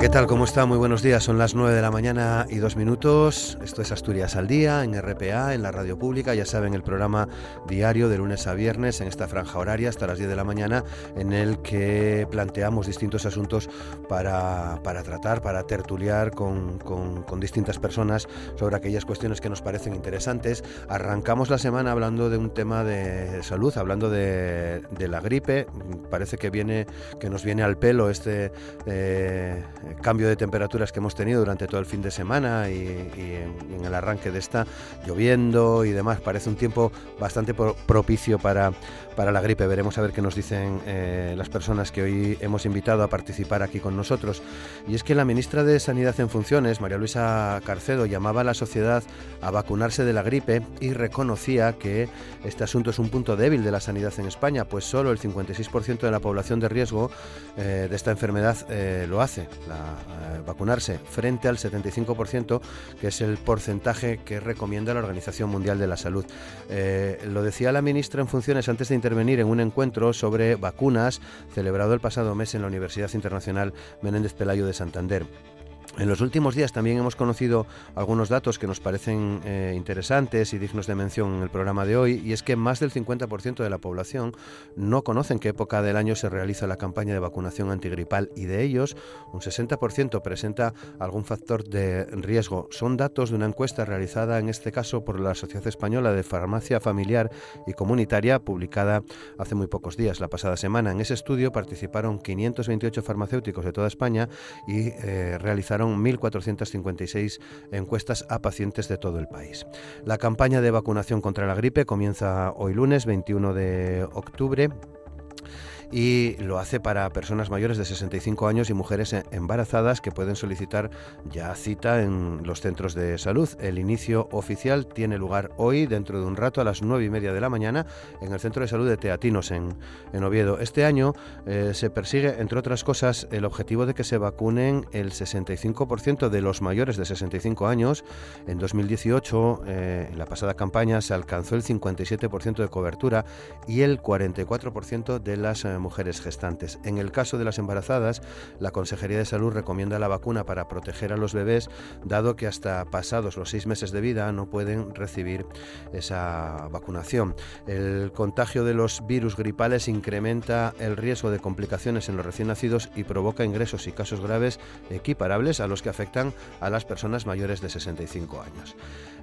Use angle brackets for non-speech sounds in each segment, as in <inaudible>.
¿qué tal? ¿Cómo está? Muy buenos días. Son las 9 de la mañana y dos minutos. Esto es Asturias al Día, en RPA, en la radio pública. Ya saben, el programa diario de lunes a viernes en esta franja horaria hasta las 10 de la mañana, en el que planteamos distintos asuntos para, para tratar, para tertuliar con, con, distintas personas sobre aquellas cuestiones que nos parecen interesantes. Arrancamos la semana hablando de un tema de salud, hablando de, de la gripe. Parece que, viene, que nos viene al pelo este. Eh, cambio de temperaturas que hemos tenido durante todo el fin de semana y, en, el arranque de esta, lloviendo y demás. Parece un tiempo bastante propicio para, para la gripe. Veremos a ver qué nos dicen eh, las personas que hoy hemos invitado a participar aquí con nosotros. Y es que la ministra de Sanidad en funciones, María Luisa Carcedo, llamaba a la sociedad a vacunarse de la gripe y reconocía que este asunto es un punto débil de la sanidad en España, pues solo el 56% de la población de riesgo eh, de esta enfermedad lo hace vacunarse frente al 75%, que es el porcentaje que recomienda la Organización Mundial de la Salud. Eh, lo decía la ministra en funciones antes de intervenir en un encuentro sobre vacunas celebrado el pasado mes en la Universidad Internacional Menéndez Pelayo de Santander. En los últimos días también hemos conocido algunos datos que nos parecen eh, interesantes y dignos de mención en el programa de hoy, y es que más del 50% de la población no conoce en qué época del año se realiza la campaña de vacunación antigripal y de ellos un 60% presenta algún factor de riesgo. Son datos de una encuesta realizada en este caso por la Sociedad Española de Farmacia Familiar y Comunitaria, publicada hace muy pocos días, la pasada semana. En ese estudio participaron 528 farmacéuticos de toda España y eh, realizaron 1.456 encuestas a pacientes de todo el país. La campaña de vacunación contra la gripe comienza hoy lunes 21 de octubre y lo hace para personas mayores de 65 años y mujeres embarazadas que pueden solicitar ya cita en los centros de salud. El inicio oficial tiene lugar hoy, dentro de un rato, a las 9 y media de la mañana, en el Centro de Salud de Teatinos, en, en Oviedo. Este año eh, se persigue, entre otras cosas, el objetivo de que se vacunen el 65% de los mayores de 65 años. En 2018, eh, en la pasada campaña, se alcanzó el 57% de cobertura y el 44% de las eh, mujeres gestantes. En el caso de las embarazadas, la Consejería de Salud recomienda la vacuna para proteger a los bebés, dado que hasta pasados los seis meses de vida no pueden recibir esa vacunación. El contagio de los virus gripales incrementa el riesgo de complicaciones en los recién nacidos y provoca ingresos y casos graves equiparables a los que afectan a las personas mayores de 65 años.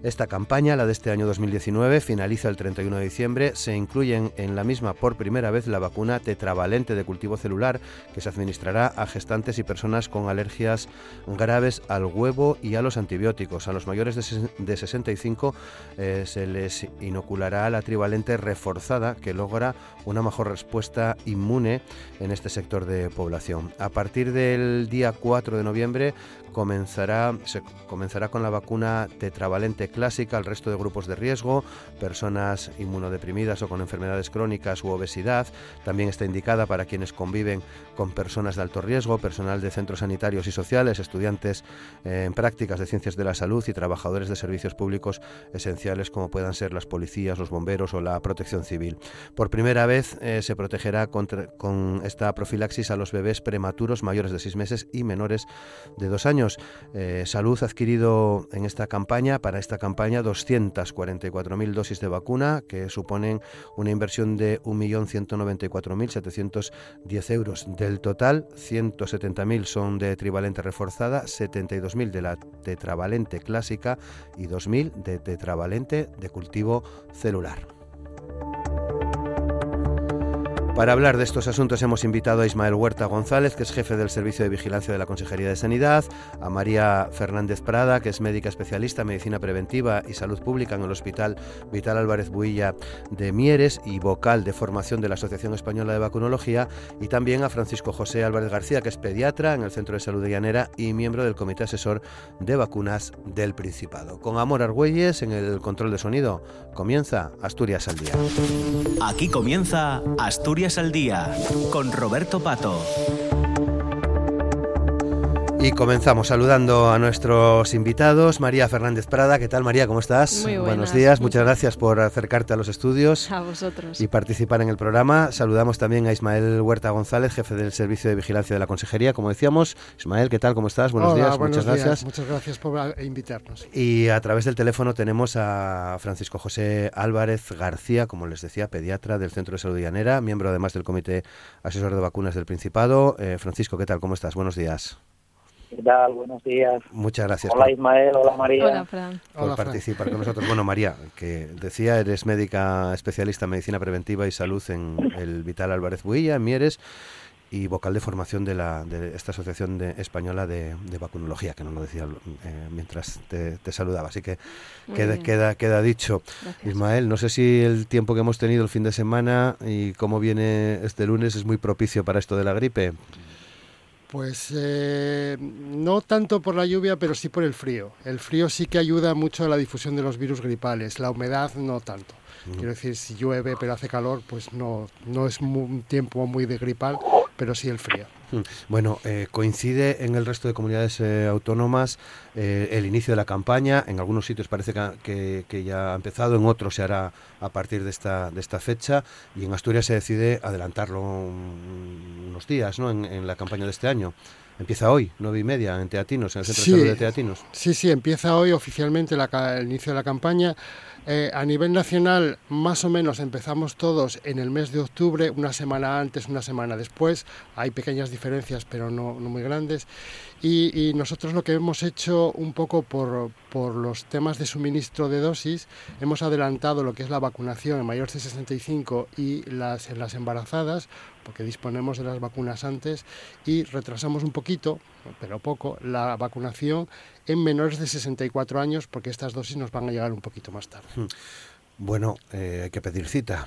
Esta campaña, la de este año 2019, finaliza el 31 de diciembre. Se incluyen en la misma por primera vez la vacuna tetravalente de cultivo celular que se administrará a gestantes y personas con alergias graves al huevo y a los antibióticos. A los mayores de 65 eh, se les inoculará la trivalente reforzada que logra una mejor respuesta inmune en este sector de población. A partir del día 4 de noviembre comenzará, se comenzará con la vacuna tetravalente clásica al resto de grupos de riesgo, personas inmunodeprimidas o con enfermedades crónicas u obesidad. También está indicada para quienes conviven con personas de alto riesgo, personal de centros sanitarios y sociales, estudiantes eh, en prácticas de ciencias de la salud y trabajadores de servicios públicos esenciales como puedan ser las policías, los bomberos o la protección civil. Por primera vez eh, se protegerá con esta profilaxis a los bebés prematuros mayores de seis meses y menores de dos años eh, Salud ha adquirido en esta campaña, para esta campaña, 244.000 dosis de vacuna, que suponen una inversión de 1.194.710 euros. Del total, 170.000 son de trivalente reforzada, 72.000 de la tetravalente clásica y 2.000 de tetravalente de cultivo celular. Para hablar de estos asuntos hemos invitado a Ismael Huerta González, que es jefe del Servicio de Vigilancia de la Consejería de Sanidad, a María Fernández Prada, que es médica especialista en Medicina Preventiva y Salud Pública en el Hospital Vital Álvarez Builla de Mieres y vocal de formación de la Asociación Española de Vacunología, y también a Francisco José Álvarez García, que es pediatra en el Centro de Salud de Llanera y miembro del Comité Asesor de Vacunas del Principado. Con Amor Argüelles en el control de sonido, comienza Asturias al Día. Aquí comienza Asturias Al Día, con Roberto Pato. Y comenzamos saludando a nuestros invitados. María Fernández Prada, ¿qué tal María? ¿Cómo estás? Muy Buenos días, muchas gracias por acercarte a los estudios. A vosotros. Y participar en el programa. Saludamos también a Ismael Huerta González, jefe del Servicio de Vigilancia de la Consejería, como decíamos. Ismael, ¿qué tal? ¿Cómo estás? Buenos días, buenos muchas días. gracias. Muchas gracias por invitarnos. Y a través del teléfono tenemos a Francisco José Álvarez García, como les decía, pediatra del Centro de Salud Llanera, miembro además del Comité Asesor de Vacunas del Principado. Eh, Francisco, ¿qué tal? ¿Cómo estás? Buenos días. ¿Qué tal? Buenos días. Muchas gracias. Hola Ismael, hola María. Hola Fran. Por Hola, Fran. participar con nosotros. Bueno, María, que decía, eres médica especialista en medicina preventiva y salud en el Vital Álvarez Builla, en Mieres, y vocal de formación de, la, de esta Asociación de- Española de, de Vacunología, que no lo decía eh, mientras te, te saludaba. Así que queda, queda, queda dicho. Gracias. Ismael, no sé si el tiempo que hemos tenido el fin de semana y cómo viene este lunes es muy propicio para esto de la gripe. Pues eh, no tanto por la lluvia, pero sí por el frío. El frío sí que ayuda mucho a la difusión de los virus gripales, la humedad no tanto. Quiero decir, si llueve pero hace calor, pues no, no es un tiempo muy de gripal, pero sí el frío. Mm. Bueno, eh, coincide en el resto de comunidades eh, autónomas eh, el inicio de la campaña. En algunos sitios parece que, que- que ya ha empezado, en otros se hará a partir de esta, de esta fecha. Y en Asturias se decide adelantarlo un- unos días ¿no? en, en la campaña de este año. Empieza hoy, nueve y media, en Teatinos, en el Centro Sí. de Salud de Teatinos. Sí, sí, empieza hoy oficialmente la el inicio de la campaña. Eh, a nivel nacional, más o menos empezamos todos en el mes de octubre, una semana antes, una semana después. Hay pequeñas diferencias, pero no, no muy grandes. Y, y nosotros lo que hemos hecho un poco por, por los temas de suministro de dosis, hemos adelantado lo que es la vacunación en mayores de 65 y las, en las embarazadas, porque disponemos de las vacunas antes, y retrasamos un poquito, pero poco, la vacunación en menores de 64 años, porque estas dosis nos van a llegar un poquito más tarde. Bueno, eh, hay que pedir cita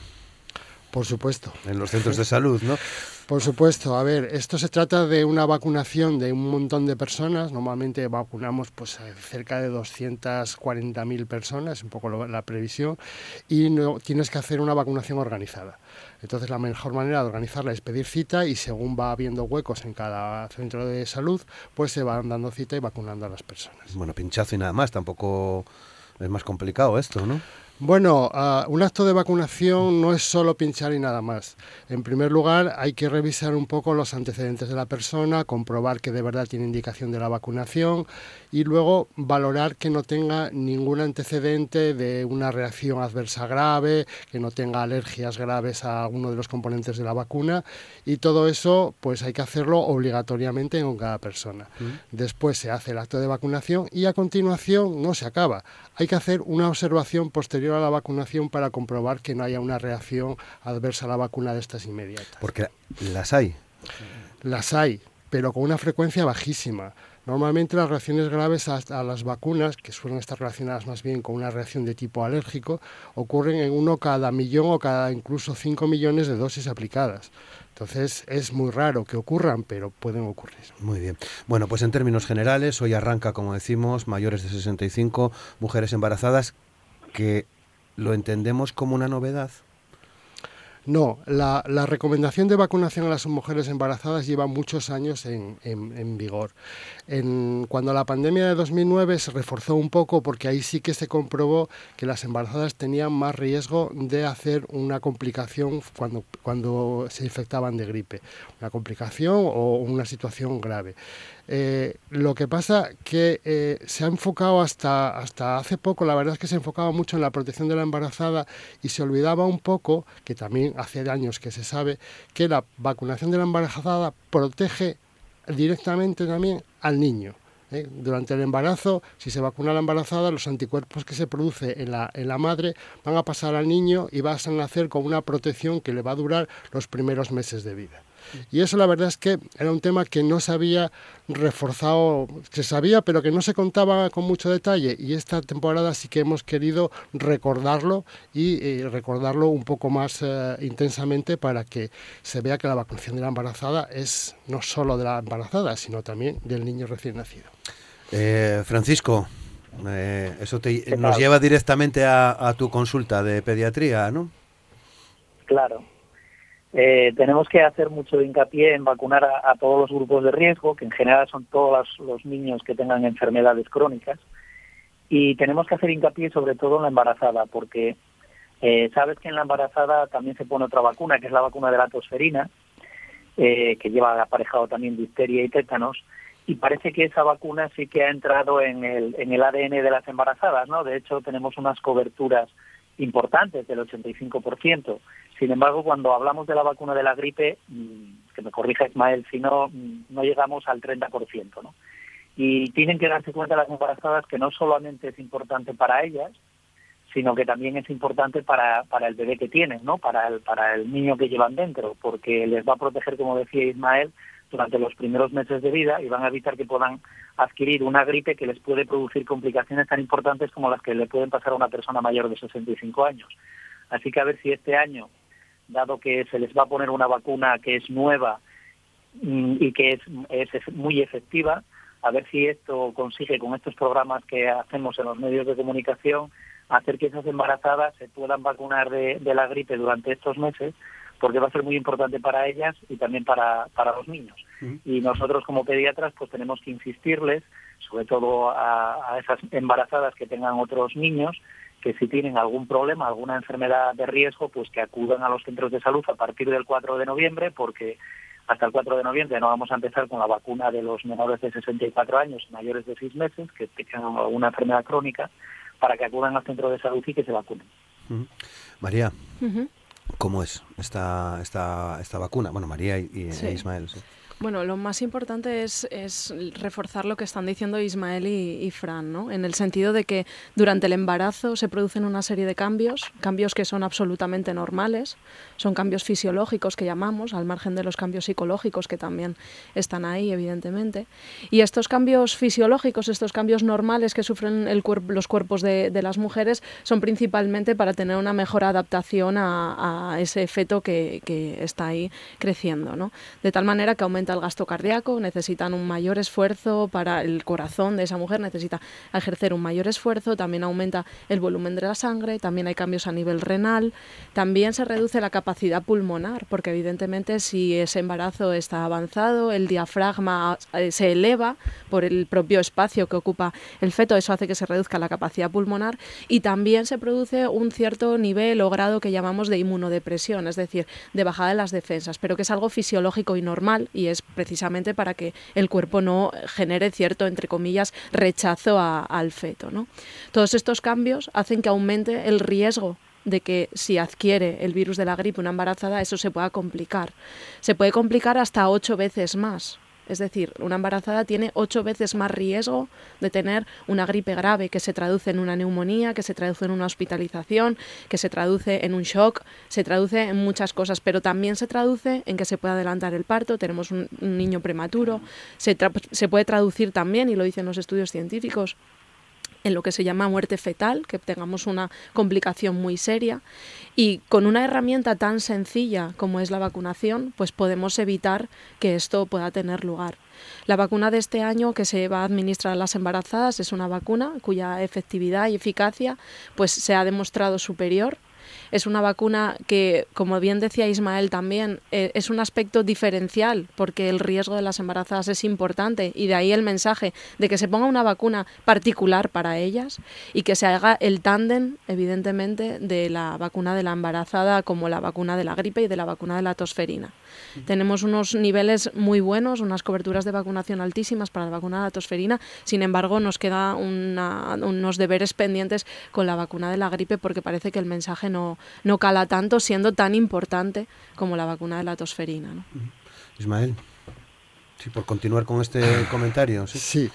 Por supuesto. en los centros de salud, ¿no? <laughs> Por supuesto, a ver, esto se trata de una vacunación de un montón de personas. Normalmente vacunamos pues eh, cerca de 240.000 personas, es un poco la previsión, y no, tienes que hacer una vacunación organizada. Entonces la mejor manera de organizarla es pedir cita y según va habiendo huecos en cada centro de salud, pues se van dando cita y vacunando a las personas. Bueno, pinchazo y nada más, tampoco es más complicado esto, ¿no? Bueno, ah, un acto de vacunación no es solo pinchar y nada más. En primer lugar, hay que revisar un poco los antecedentes de la persona, comprobar que de verdad tiene indicación de la vacunación y luego valorar que no tenga ningún antecedente de una reacción adversa grave, que no tenga alergias graves a alguno de los componentes de la vacuna y todo eso pues hay que hacerlo obligatoriamente con cada persona. Después se hace el acto de vacunación y a continuación no se acaba. Hay que hacer una observación posterior a la vacunación para comprobar que no haya una reacción adversa a la vacuna de estas inmediatas. Porque las hay. Las hay, pero con una frecuencia bajísima. Normalmente las reacciones graves a, las vacunas, que suelen estar relacionadas más bien con una reacción de tipo alérgico, ocurren en uno cada millón o cada incluso 5 millones de dosis aplicadas. Entonces es muy raro que ocurran, pero pueden ocurrir. Muy bien. Bueno, pues en términos generales, hoy arranca, como decimos, mayores de 65, mujeres embarazadas, que lo entendemos como una novedad. No, la, recomendación de vacunación a las mujeres embarazadas lleva muchos años en, vigor. Cuando la pandemia de 2009 se reforzó un poco porque ahí sí que se comprobó que las embarazadas tenían más riesgo de hacer una complicación cuando, cuando se infectaban de gripe, una complicación o una situación grave. Eh, lo que pasa que eh, se ha enfocado hasta, hasta hace poco, la verdad es que se enfocaba mucho en la protección de la embarazada y se olvidaba un poco, que también hace años que se sabe, que la vacunación de la embarazada protege directamente también al niño. ¿eh? Durante el embarazo, si se vacuna a la embarazada, los anticuerpos que se produce en la, en la madre van a pasar al niño y vas a nacer con una protección que le va a durar los primeros meses de vida. Y eso la verdad es que era un tema que no se había reforzado, se sabía, pero que no se contaba con mucho detalle. Y esta temporada sí que hemos querido recordarlo y eh, recordarlo un poco más eh, intensamente para que se vea que la vacunación de la embarazada es no solo de la embarazada, sino también del niño recién nacido. Eh, Francisco, eh, eso te, ¿Qué nos lleva directamente a, a tu consulta de pediatría, ¿no? Claro. Eh, tenemos que hacer mucho hincapié en vacunar a, todos los grupos de riesgo, que en general son todos los, niños que tengan enfermedades crónicas, y tenemos que hacer hincapié sobre todo en la embarazada, porque eh, sabes que en la embarazada también se pone otra vacuna, que es la vacuna de la tosferina, eh, que lleva aparejado también difteria y tétanos, y parece que esa vacuna sí que ha entrado en el, en el ADN de las embarazadas, ¿no? De hecho, tenemos unas coberturas importantes del 85%. Sin embargo, cuando hablamos de la vacuna de la gripe, mm, que me corrija Ismael, si no, mm, no llegamos al 30%, ¿no? Y tienen que darse cuenta las embarazadas que no solamente es importante para ellas, sino que también es importante para, para el bebé que tienen, ¿no? Para el, para el niño que llevan dentro, porque les va a proteger, como decía Ismael, durante los primeros meses de vida y van a evitar que puedan adquirir una gripe que les puede producir complicaciones tan importantes como las que le pueden pasar a una persona mayor de 65 años. Así que a ver si este año, dado que se les va a poner una vacuna que es nueva mm, y que es, es muy efectiva, a ver si esto consigue con estos programas que hacemos en los medios de comunicación hacer que esas embarazadas se puedan vacunar de, de la gripe durante estos meses porque va a ser muy importante para ellas y también para, para los niños. Y nosotros como pediatras pues tenemos que insistirles, sobre todo a, esas embarazadas que tengan otros niños, que si tienen algún problema, alguna enfermedad de riesgo, pues que acudan a los centros de salud a partir del 4 de noviembre, porque hasta el 4 de noviembre no vamos a empezar con la vacuna de los menores de 64 años y mayores de 6 meses que tengan alguna enfermedad crónica, para que acudan al centro de salud y que se vacunen. María, ¿Cómo es esta, esta, esta vacuna? Bueno, María y, e Ismael. Bueno, lo más importante es, reforzar lo que están diciendo Ismael y, Fran, ¿no? En el sentido de que durante el embarazo se producen una serie de cambios, cambios que son absolutamente normales, son cambios fisiológicos que llamamos, al margen de los cambios psicológicos que también están ahí, evidentemente. Y estos cambios fisiológicos, estos cambios normales que sufren el los cuerpos de, las mujeres, son principalmente para tener una mejor adaptación a, ese feto que, que, está ahí creciendo, ¿no? De tal manera que aumenta el gasto cardíaco, necesitan un mayor esfuerzo para el corazón de esa mujer, necesita ejercer un mayor esfuerzo, también aumenta el volumen de la sangre, también hay cambios a nivel renal, también se reduce la capacidad pulmonar, porque evidentemente si ese embarazo está avanzado, el diafragma eh, se eleva por el propio espacio que ocupa el feto, eso hace que se reduzca la capacidad pulmonar y también se produce un cierto nivel o grado que llamamos de inmunodepresión, es decir, de bajada de las defensas, pero que es algo fisiológico y normal y es precisamente para que el cuerpo no genere cierto, entre comillas, rechazo al feto. ¿no? Todos estos cambios hacen que aumente el riesgo de que si adquiere el virus de la gripe una embarazada, eso se pueda complicar. Se puede complicar hasta ocho veces más. Es decir, una embarazada tiene ocho veces más riesgo de tener una gripe grave que se traduce en una neumonía, que se traduce en una hospitalización, que se traduce en un shock, se traduce en muchas cosas, pero también se traduce en que se puede adelantar el parto, tenemos un, niño prematuro, se, se puede traducir también, y lo dicen los estudios científicos, en lo que se llama muerte fetal, que tengamos una complicación muy seria. Y con una herramienta tan sencilla como es la vacunación, pues podemos evitar que esto pueda tener lugar. La vacuna de este año que se va a administrar a las embarazadas es una vacuna cuya efectividad y eficacia pues se ha demostrado superior es una vacuna que, como bien decía Ismael también, eh, es un aspecto diferencial porque el riesgo de las embarazadas es importante y de ahí el mensaje de que se ponga una vacuna particular para ellas y que se haga el tándem, evidentemente, de la vacuna de la embarazada como la vacuna de la gripe y de la vacuna de la tosferina. Tenemos unos niveles muy buenos, unas coberturas de vacunación altísimas para la vacuna de la tosferina, sin embargo nos queda unos deberes pendientes con la vacuna de la gripe porque parece que el mensaje no, no cala tanto siendo tan importante como la vacuna de la tosferina. ¿no? Ismael. Sí, por continuar con este comentario. Sí,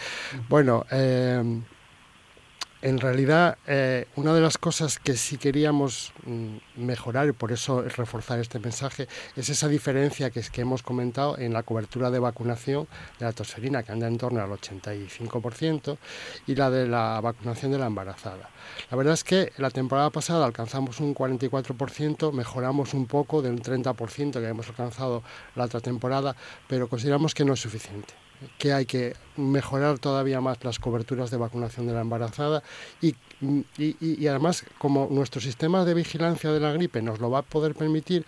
bueno, eh, en realidad, eh, una de las cosas que sí queríamos mm, mejorar, y por eso reforzar este mensaje, es esa diferencia que, es que hemos comentado en la cobertura de vacunación de la tosferina, que anda en torno al 85%, y la de la vacunación de la embarazada. La verdad es que la temporada pasada alcanzamos un 44%, mejoramos un poco del 30% que habíamos alcanzado la otra temporada, pero consideramos que no es suficiente que hay que mejorar todavía más las coberturas de vacunación de la embarazada y, y, además como nuestro sistema de vigilancia de la gripe nos lo va a poder permitir,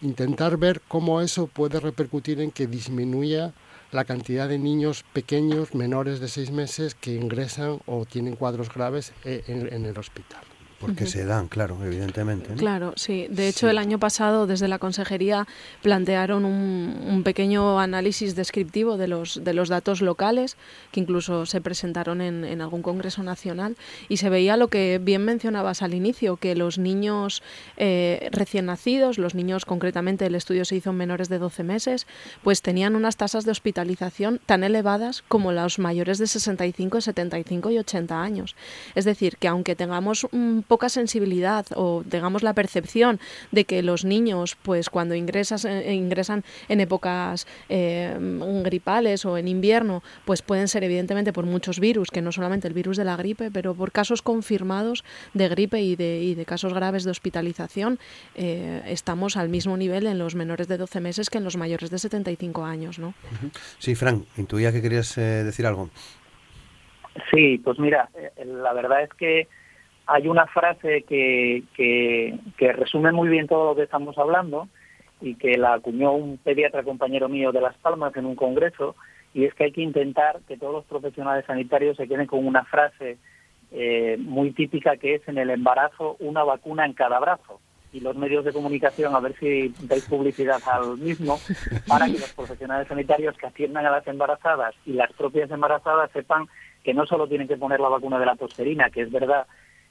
intentar ver cómo eso puede repercutir en que disminuya la cantidad de niños pequeños, menores de seis meses, que ingresan o tienen cuadros graves eh, en el hospital. Porque se dan, claro, evidentemente. Claro, sí. De hecho, el año pasado desde la Consejería plantearon un, pequeño análisis descriptivo de los, de los datos locales, que incluso se presentaron en, algún Congreso Nacional, y se veía lo que bien mencionabas al inicio, que los niños eh, recién nacidos, los niños concretamente, el estudio se hizo en menores de 12 meses, pues tenían unas tasas de hospitalización tan elevadas como los mayores de 65, 75 y 80 años. Es decir, que aunque tengamos un poca sensibilidad o digamos la percepción de que los niños pues cuando ingresas, eh, ingresan en épocas eh, gripales o en invierno pues pueden ser evidentemente por muchos virus que no solamente el virus de la gripe pero por casos confirmados de gripe y de, y de casos graves de hospitalización eh, estamos al mismo nivel en los menores de 12 meses que en los mayores de 75 años ¿no? Sí, Frank, intuía que querías decir algo. Sí, pues mira, la verdad es que hay una frase que, que, resume muy bien todo lo que estamos hablando y que la acuñó un pediatra compañero mío de Las Palmas en un congreso, y es que hay que intentar que todos los profesionales sanitarios se queden con una frase eh, muy típica que es en el embarazo una vacuna en cada brazo. Y los medios de comunicación, a ver si dais publicidad al mismo, para que los profesionales sanitarios que atiendan a las embarazadas y las propias embarazadas sepan que no solo tienen que poner la vacuna de la tosferina, que es verdad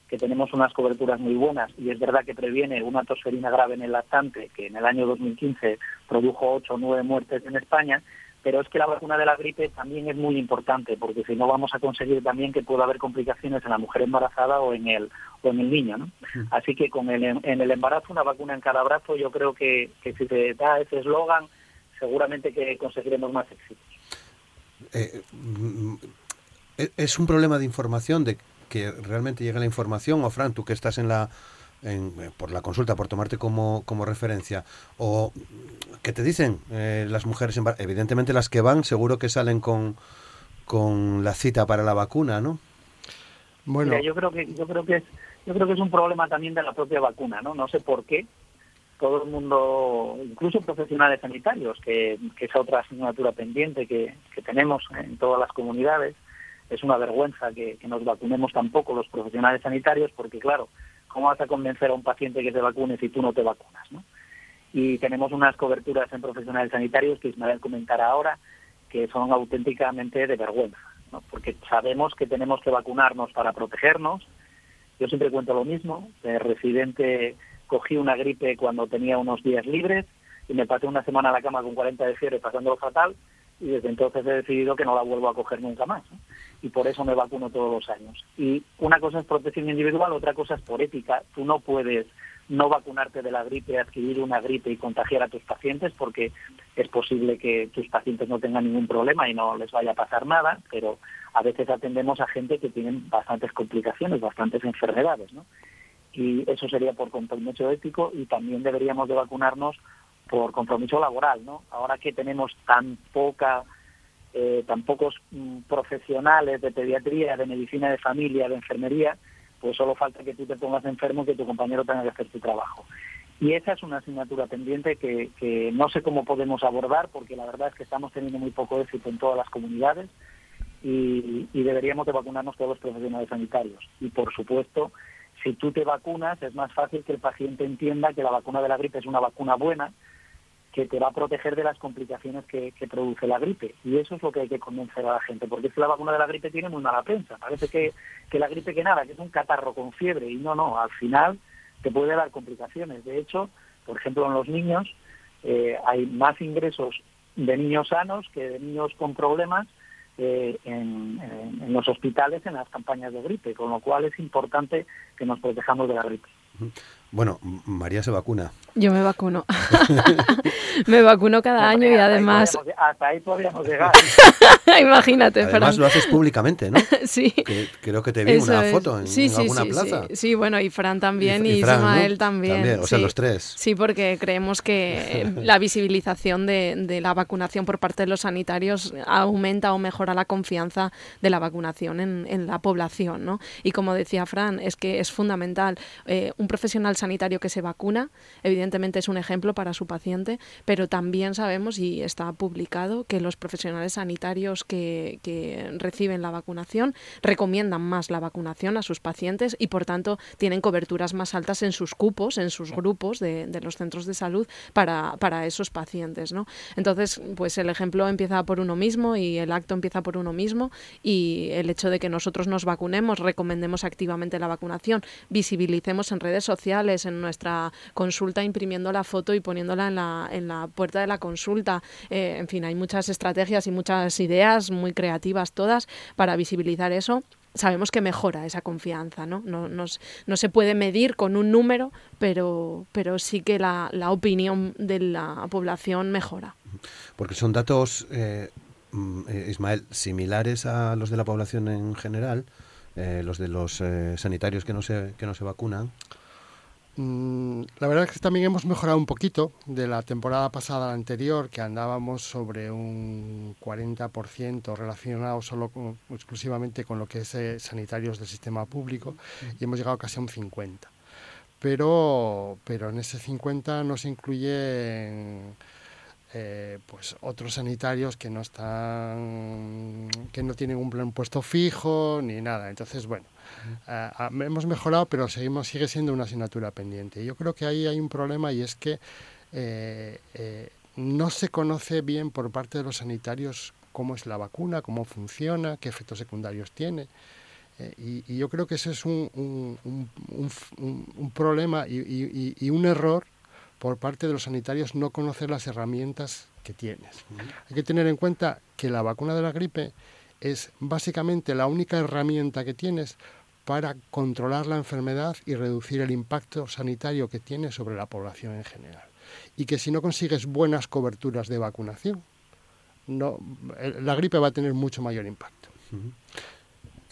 que tenemos unas coberturas muy buenas y es verdad que previene una tosferina grave en el lactante, que en el año 2015 produjo 8 o 9 muertes en España, pero es que la vacuna de la gripe también es muy importante, porque si no vamos a conseguir también que pueda haber complicaciones en la mujer embarazada o en el, o en el niño. ¿no? Así que con el, en el embarazo una vacuna en cada brazo, yo creo que, que si se da ese eslogan, seguramente que conseguiremos más éxitos. Eh, mm, mm, es un problema de información de que realmente llegue la información, o Fran, tú que estás en la, en, eh, por la consulta, por tomarte como, como referencia, o que te dicen eh, las mujeres, evidentemente las que van seguro que salen con, con la cita para la vacuna, ¿no? Bueno, yo creo que yo creo que es yo creo que es un problema también de la propia vacuna, ¿no? No sé por qué todo el mundo, incluso profesionales sanitarios, que, que es otra asignatura pendiente que, que tenemos en todas las comunidades, es una vergüenza que, nos vacunemos tampoco los profesionales sanitarios, porque claro, ¿cómo vas a convencer a un paciente que se vacune si tú no te vacunas? ¿no? Y tenemos unas coberturas en profesionales sanitarios que Ismael comentará ahora, que son auténticamente de vergüenza, ¿no? porque sabemos que tenemos que vacunarnos para protegernos. Yo siempre cuento lo mismo, de residente cogí una gripe cuando tenía unos días libres y me pasé una semana a la cama con 40 de fiebre pasándolo fatal y desde entonces he decidido que no la vuelvo a coger nunca más. Y por eso me vacuno todos los años. Y una cosa es protección individual, otra cosa es por ética. Tú no puedes no vacunarte de la gripe, adquirir una gripe y contagiar a tus pacientes, porque es posible que tus pacientes no tengan ningún problema y no les vaya a pasar nada, pero a veces atendemos a gente que tiene bastantes complicaciones, bastantes enfermedades, ¿no? Y eso sería por compromiso ético y también deberíamos de vacunarnos por compromiso laboral, ¿no? Ahora que tenemos tan poca, eh, tan pocos mm, profesionales de pediatría, de medicina de familia, de enfermería, pues solo falta que tú te pongas enfermo y que tu compañero tenga que hacer tu trabajo. Y esa es una asignatura pendiente que, que no sé cómo podemos abordar, porque la verdad es que estamos teniendo muy poco éxito en todas las comunidades y, y deberíamos de vacunarnos todos los profesionales sanitarios. Y por supuesto, si tú te vacunas, es más fácil que el paciente entienda que la vacuna de la gripe es una vacuna buena, que te va a proteger de las complicaciones que, produce la gripe. Y eso es lo que hay que convencer a la gente, porque es que la vacuna de la gripe tiene muy mala prensa. Parece que, que la gripe que nada, que es un catarro con fiebre, y no, no, al final te puede dar complicaciones. De hecho, por ejemplo, en los niños eh, hay más ingresos de niños sanos que de niños con problemas eh, en, en, los hospitales en las campañas de gripe, con lo cual es importante que nos protejamos de la gripe. Bueno, María se vacuna. Yo me vacuno. <laughs> me vacuno cada año y además... hasta ahí podríamos <laughs> llegar. Imagínate, Además lo haces públicamente, ¿no? <laughs> sí. creo que te vi una foto en, sí, alguna sí, plaza. Sí. bueno, y Fran también y, Ismael también. O sea, los tres. Sí, porque creemos que la visibilización de, la vacunación por parte de los sanitarios aumenta o mejora la confianza de la vacunación en, la población, ¿no? Y como decía Fran, es que es fundamental. Eh, un profesional sanitario que se vacuna, evidentemente es un ejemplo para su paciente, pero también sabemos, y está publicado, que los profesionales sanitarios que, que reciben la vacunación recomiendan más la vacunación a sus pacientes y, por tanto, tienen coberturas más altas en sus cupos, en sus grupos de, de los centros de salud para, para esos pacientes. ¿no? Entonces, pues el ejemplo empieza por uno mismo y el acto empieza por uno mismo y el hecho de que nosotros nos vacunemos, recomendemos activamente la vacunación, visibilicemos en redes sociales, en nuestra consulta imprimiendo la foto y poniéndola en la, en la puerta de la consulta. Eh, en fin, hay muchas estrategias y muchas ideas muy creativas todas para visibilizar eso sabemos que mejora esa confianza, ¿no? No, no, no, se puede medir con un número, pero, pero sí que la, la opinión de la población mejora. Porque son datos eh, Mm, eh, Ismael, similares a los de la población en general, los de los sanitarios que no se, que no se vacunan? Mm, la verdad es que también hemos mejorado un poquito de la temporada pasada anterior, que andábamos sobre un 40% relacionado solo exclusivamente con lo que es sanitarios del sistema público y hemos llegado casi a un 50%. Pero, pero en ese 50 no se incluyen eh, pues otros sanitarios que no están que no tienen un plan puesto fijo ni nada. Entonces bueno eh, hemos mejorado pero seguimos sigue siendo una asignatura pendiente. Yo creo que ahí hay un problema y es que eh, no se conoce bien por parte de los sanitarios cómo es la vacuna cómo funciona qué efectos secundarios tiene. Y, yo creo que ese es un, un, un, problema y, y un error por parte de los sanitarios no conocer las herramientas que tienes. Hay que tener en cuenta que la vacuna de la gripe es básicamente la única herramienta que tienes para controlar la enfermedad y reducir el impacto sanitario que tiene sobre la población en general. Y que si no consigues buenas coberturas de vacunación, no, la gripe va a tener mucho mayor impacto.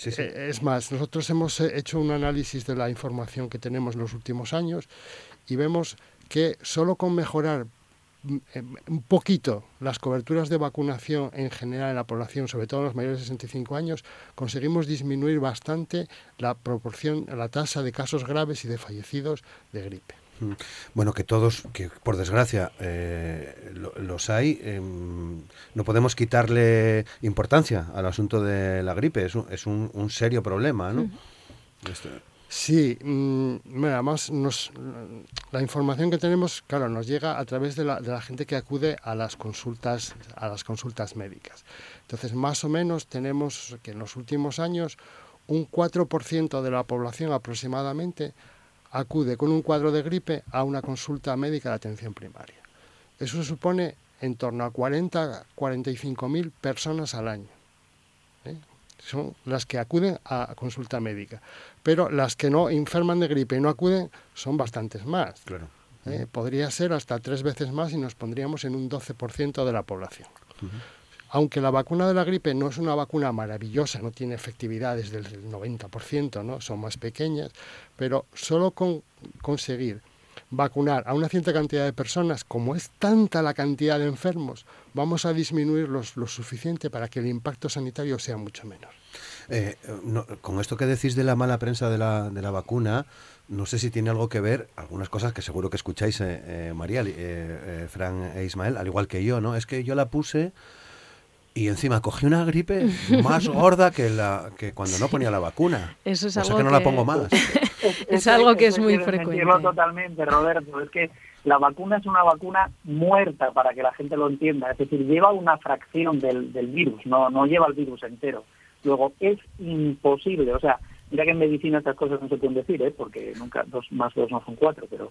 Eh, es más, nosotros hemos hecho un análisis de la información que tenemos en los últimos años y vemos que solo con mejorar mm, eh, un poquito las coberturas de vacunación en general en la población, sobre todo en los mayores de 65 años, conseguimos disminuir bastante la proporción, la tasa de casos graves y de fallecidos de gripe. Mm. Bueno, que todos, que por desgracia eh, los hay, em, no podemos quitarle importancia al asunto de la gripe, es un, es un, serio problema, ¿no? Sí, mm, además la información que tenemos, claro, nos llega a través de la, de la, gente que acude a las consultas, a las consultas médicas. Entonces, más o menos tenemos que en los últimos años un 4% de la población aproximadamente acude con un cuadro de gripe a una consulta médica de atención primaria. Eso supone en torno a 40, 45 mil personas al año. ¿eh? son las que acuden a consulta médica. Pero las que no enferman de gripe y no acuden son bastantes más. Claro. ¿Eh? Podría ser hasta tres veces más y nos pondríamos en un 12% de la población. Aunque la vacuna de la gripe no es una vacuna maravillosa, no tiene efectividades del 90%, ¿no? son más pequeñas, pero solo con conseguir vacunar a una cierta cantidad de personas, como es tanta la cantidad de enfermos, vamos a disminuirlos lo suficiente para que el impacto sanitario sea mucho menor. Eh, con esto que decís de la mala prensa de la, de la vacuna, no sé si tiene algo que ver, algunas cosas que seguro que escucháis, eh, eh, María, eh, Fran e Ismael, al igual que yo, ¿no? Es que yo la puse y encima cogí una gripe <laughs> más gorda que la que cuando no ponía la vacuna. Eso es algo que no la pongo más. <laughs> es, algo que es muy frecuente. totalmente, Roberto. Es que la vacuna es una vacuna muerta para que la gente lo entienda. Es decir, lleva una fracción del, del virus, no, no lleva el virus entero. Luego, es imposible, o sea, mira que en medicina estas cosas no se pueden decir, ¿eh? porque nunca dos más dos no son cuatro, pero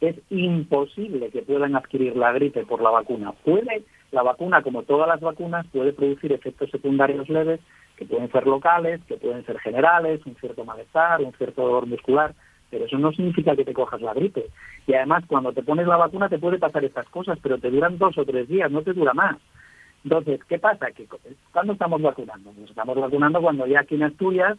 es imposible que puedan adquirir la gripe por la vacuna. Puede, la vacuna, como todas las vacunas, puede producir efectos secundarios leves que pueden ser locales, que pueden ser generales, un cierto malestar, un cierto dolor muscular, pero eso no significa que te cojas la gripe. Y además, cuando te pones la vacuna te puede pasar estas cosas, pero te duran dos o tres días, no te dura más. Entonces, ¿qué pasa? Que ¿Cuándo estamos vacunando? Nos estamos vacunando cuando ya aquí en Asturias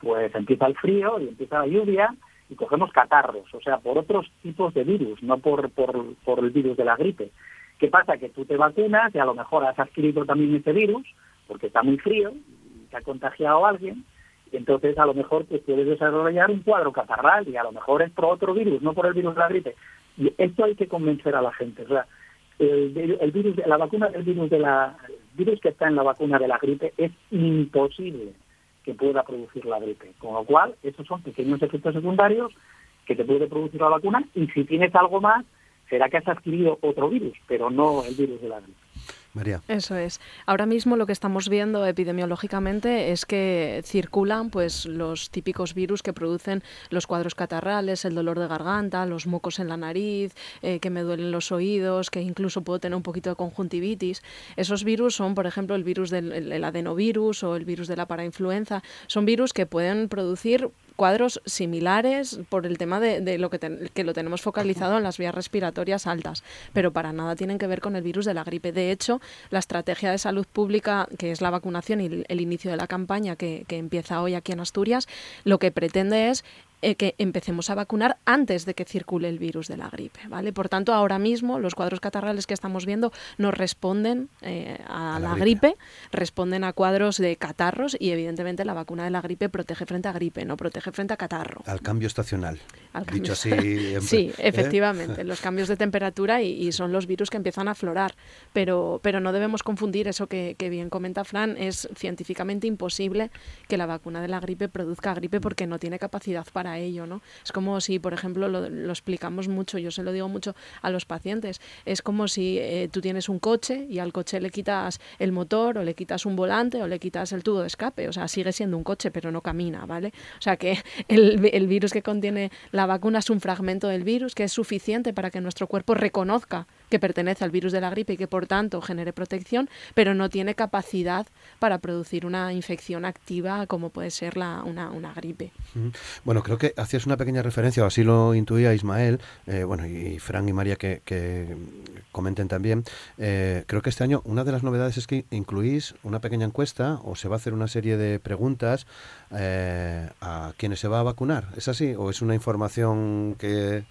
pues empieza el frío y empieza la lluvia y cogemos catarros, o sea, por otros tipos de virus, no por, por, por el virus de la gripe. ¿Qué pasa? Que tú te vacunas y a lo mejor has adquirido también ese virus, porque está muy frío, y te ha contagiado a alguien, entonces a lo mejor pues, puedes desarrollar un cuadro catarral y a lo mejor es por otro virus, no por el virus de la gripe. Y esto hay que convencer a la gente. O sea, el, el virus, la vacuna del virus de la el virus que está en la vacuna de la gripe es imposible que pueda producir la gripe. Con lo cual, esos son pequeños efectos secundarios que te puede producir la vacuna y si tienes algo más, será que has adquirido otro virus, pero no el virus de la gripe. Eso es. Ahora mismo lo que estamos viendo epidemiológicamente es que circulan pues los típicos virus que producen los cuadros catarrales, el dolor de garganta, los mocos en la nariz, eh, que me duelen los oídos, que incluso puedo tener un poquito de conjuntivitis. Esos virus son, por ejemplo, el virus del el adenovirus o el virus de la parainfluenza. Son virus que pueden producir cuadros similares por el tema de, de lo que, que lo tenemos focalizado en las vías respiratorias altas, pero para nada tienen que ver con el virus de la gripe. De hecho, la estrategia de salud pública, que es la vacunación y el, el inicio de la campaña que, que empieza hoy aquí en Asturias, lo que pretende es eh, que empecemos a vacunar antes de que circule el virus de la gripe, ¿vale? Por tanto, ahora mismo los cuadros catarrales que estamos viendo no responden eh, a, A la la, gripe. gripe. responden a cuadros de catarros y evidentemente la vacuna de la gripe protege frente a gripe, no protege frente a catarro. Al cambio estacional. Al Dicho así. <laughs> en- Sí, ¿eh? efectivamente, <laughs> los cambios de temperatura y, y son los virus que empiezan a aflorar. Pero, pero no debemos confundir eso que, que bien comenta Fran, es científicamente imposible que la vacuna de la gripe produzca gripe porque no tiene capacidad para ello, ¿no? Es como si, por ejemplo, lo, lo explicamos mucho, yo se lo digo mucho a los pacientes, es como si eh, tú tienes un coche y al coche le quitas el motor o le quitas un volante o le quitas el tubo de escape, o sea, sigue siendo un coche pero no camina, ¿vale? O sea que <laughs> el, el virus que contiene la vacuna es un fragmento del virus que es suficiente para que nuestro cuerpo reconozca que pertenece al virus de la gripe y que por tanto genere protección, pero no tiene capacidad para producir una infección activa como puede ser la, una, una gripe. Bueno, creo que hacías una pequeña referencia, o así lo intuía Ismael, eh, bueno, y Fran y María que, que comenten también. Eh, creo que este año una de las novedades es que incluís una pequeña encuesta o se va a hacer una serie de preguntas eh, a quienes se va a vacunar. ¿Es así? ¿O es una información que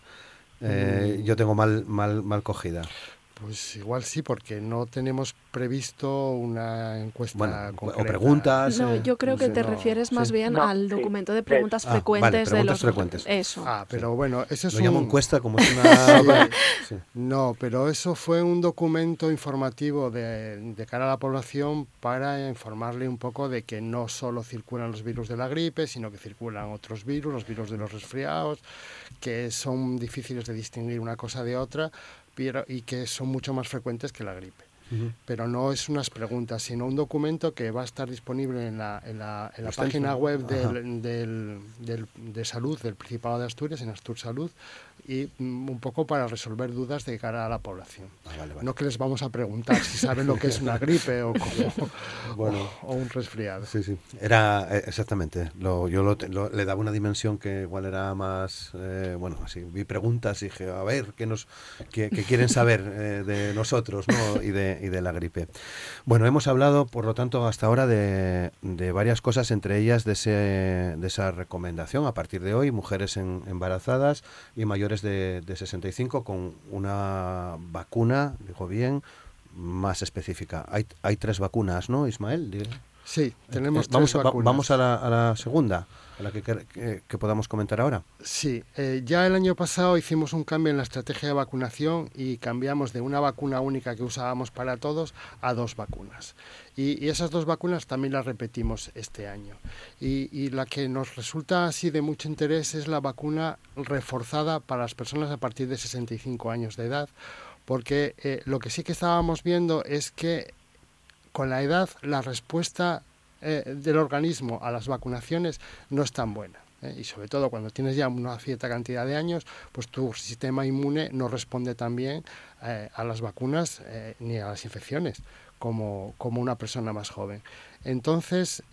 eh, yo tengo mal, mal, mal cogida? Pues igual sí, porque no tenemos previsto una encuesta Bueno, o preguntas. No, eh, yo creo que sé, te no, refieres sí. más bien No, al sí. documento de Sí. preguntas Ah, vale, frecuentes de preguntas los frecuentes. Eso. Ah, pero bueno, ese es Lo un... llamo encuesta como es <laughs> una... sí. No, pero eso fue un documento informativo de, de cara a la población para informarle un poco de que no solo circulan los virus de la gripe, sino que circulan otros virus, los virus de los resfriados, que son difíciles de distinguir una cosa de otra pero, y que son mucho más frecuentes que la gripe. Pero no es unas preguntas, sino un documento que va a estar disponible en la, en la, en la página web del, del- del- de salud del Principado de Asturias, en Astur Salud, y mm, un poco para resolver dudas de cara a la población. Ah, vale, vale. No que les vamos a preguntar si saben lo que es una <laughs> gripe o, como- Bueno. o, o un resfriado. Sí, sí. Era eh, exactamente. Lo, yo lo lo- le daba una dimensión que igual era más. eh, bueno, así. Vi preguntas y dije, a ver, ¿qué, nos, qué, qué quieren saber eh, de nosotros ¿no? y, de, y de la gripe? Bueno, hemos hablado, por lo tanto, hasta ahora de, de varias cosas, entre ellas de, ese, de esa recomendación a partir de hoy: mujeres en- embarazadas y mayores de, de 65 con una vacuna, digo bien, más específica. Hay, hay tres vacunas, ¿no, Ismael? Sí, tenemos eh, vamos, tres a, va- vacunas. vamos a la, a la segunda, a la que, que- que- podamos comentar ahora. Sí, eh, ya el año pasado hicimos un cambio en la estrategia de vacunación y cambiamos de una vacuna única que usábamos para todos a dos vacunas. Y, y esas dos vacunas también las repetimos este año. Y, y la que nos resulta así de mucho interés es la vacuna reforzada para las personas a partir de 65 años de edad, porque eh, lo que sí que estábamos viendo es que con la edad la respuesta eh, del organismo a las vacunaciones no es tan buena. ¿eh? Y sobre todo cuando tienes ya una cierta cantidad de años, pues tu sistema inmune no responde tan bien eh, a las vacunas ni a las infecciones como, como una persona más joven. Entonces,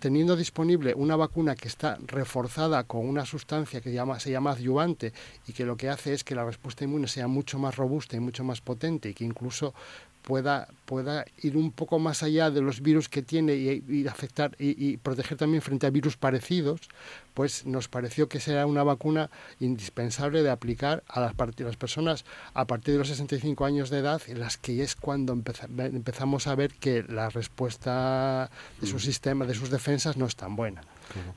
teniendo disponible una vacuna que está reforzada con una sustancia que se llama adyuvante y que lo que hace es que la respuesta inmune sea mucho más robusta y mucho más potente y que incluso pueda, pueda ir un poco más allá de los virus que tiene y, afectar y, proteger también frente a virus parecidos, pues nos pareció que será una vacuna indispensable de aplicar a las, las personas a partir de los 65 años de edad, en las que es cuando empezamos a ver que la respuesta de su sistema, de sus defensas, no es tan buena.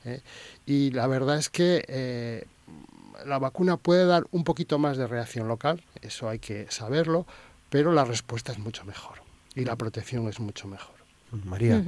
¿eh? Y la verdad es que eh, la vacuna puede dar un poquito más de reacción local, eso hay que saberlo, pero la respuesta es mucho mejor y la protección es mucho mejor. María.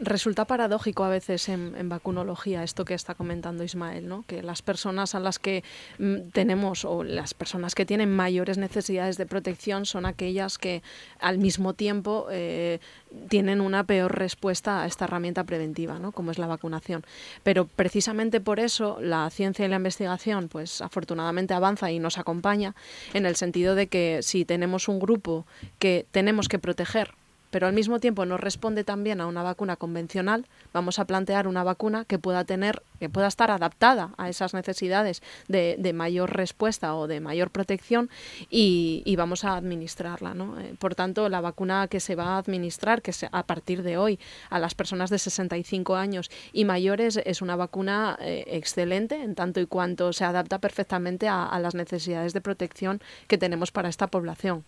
Resulta paradójico a veces en, vacunología esto que está comentando Ismael, ¿no? que las personas a las que mm, tenemos o las personas que tienen mayores necesidades de protección son aquellas que al mismo tiempo eh, tienen una peor respuesta a esta herramienta preventiva, ¿no? como es la vacunación. Pero precisamente por eso la ciencia y la investigación, pues afortunadamente avanza y nos acompaña en el sentido de que si tenemos un grupo que tenemos que proteger pero al mismo tiempo no responde también a una vacuna convencional, vamos a plantear una vacuna que pueda tener, que pueda estar adaptada a esas necesidades de, mayor respuesta o de mayor protección y, vamos a administrarla. ¿no? Eh, por tanto, la vacuna que se va a administrar, que a partir de hoy a las personas de 65 años y mayores, es una vacuna eh, excelente en tanto y cuanto se adapta perfectamente a, las necesidades de protección que tenemos para esta población.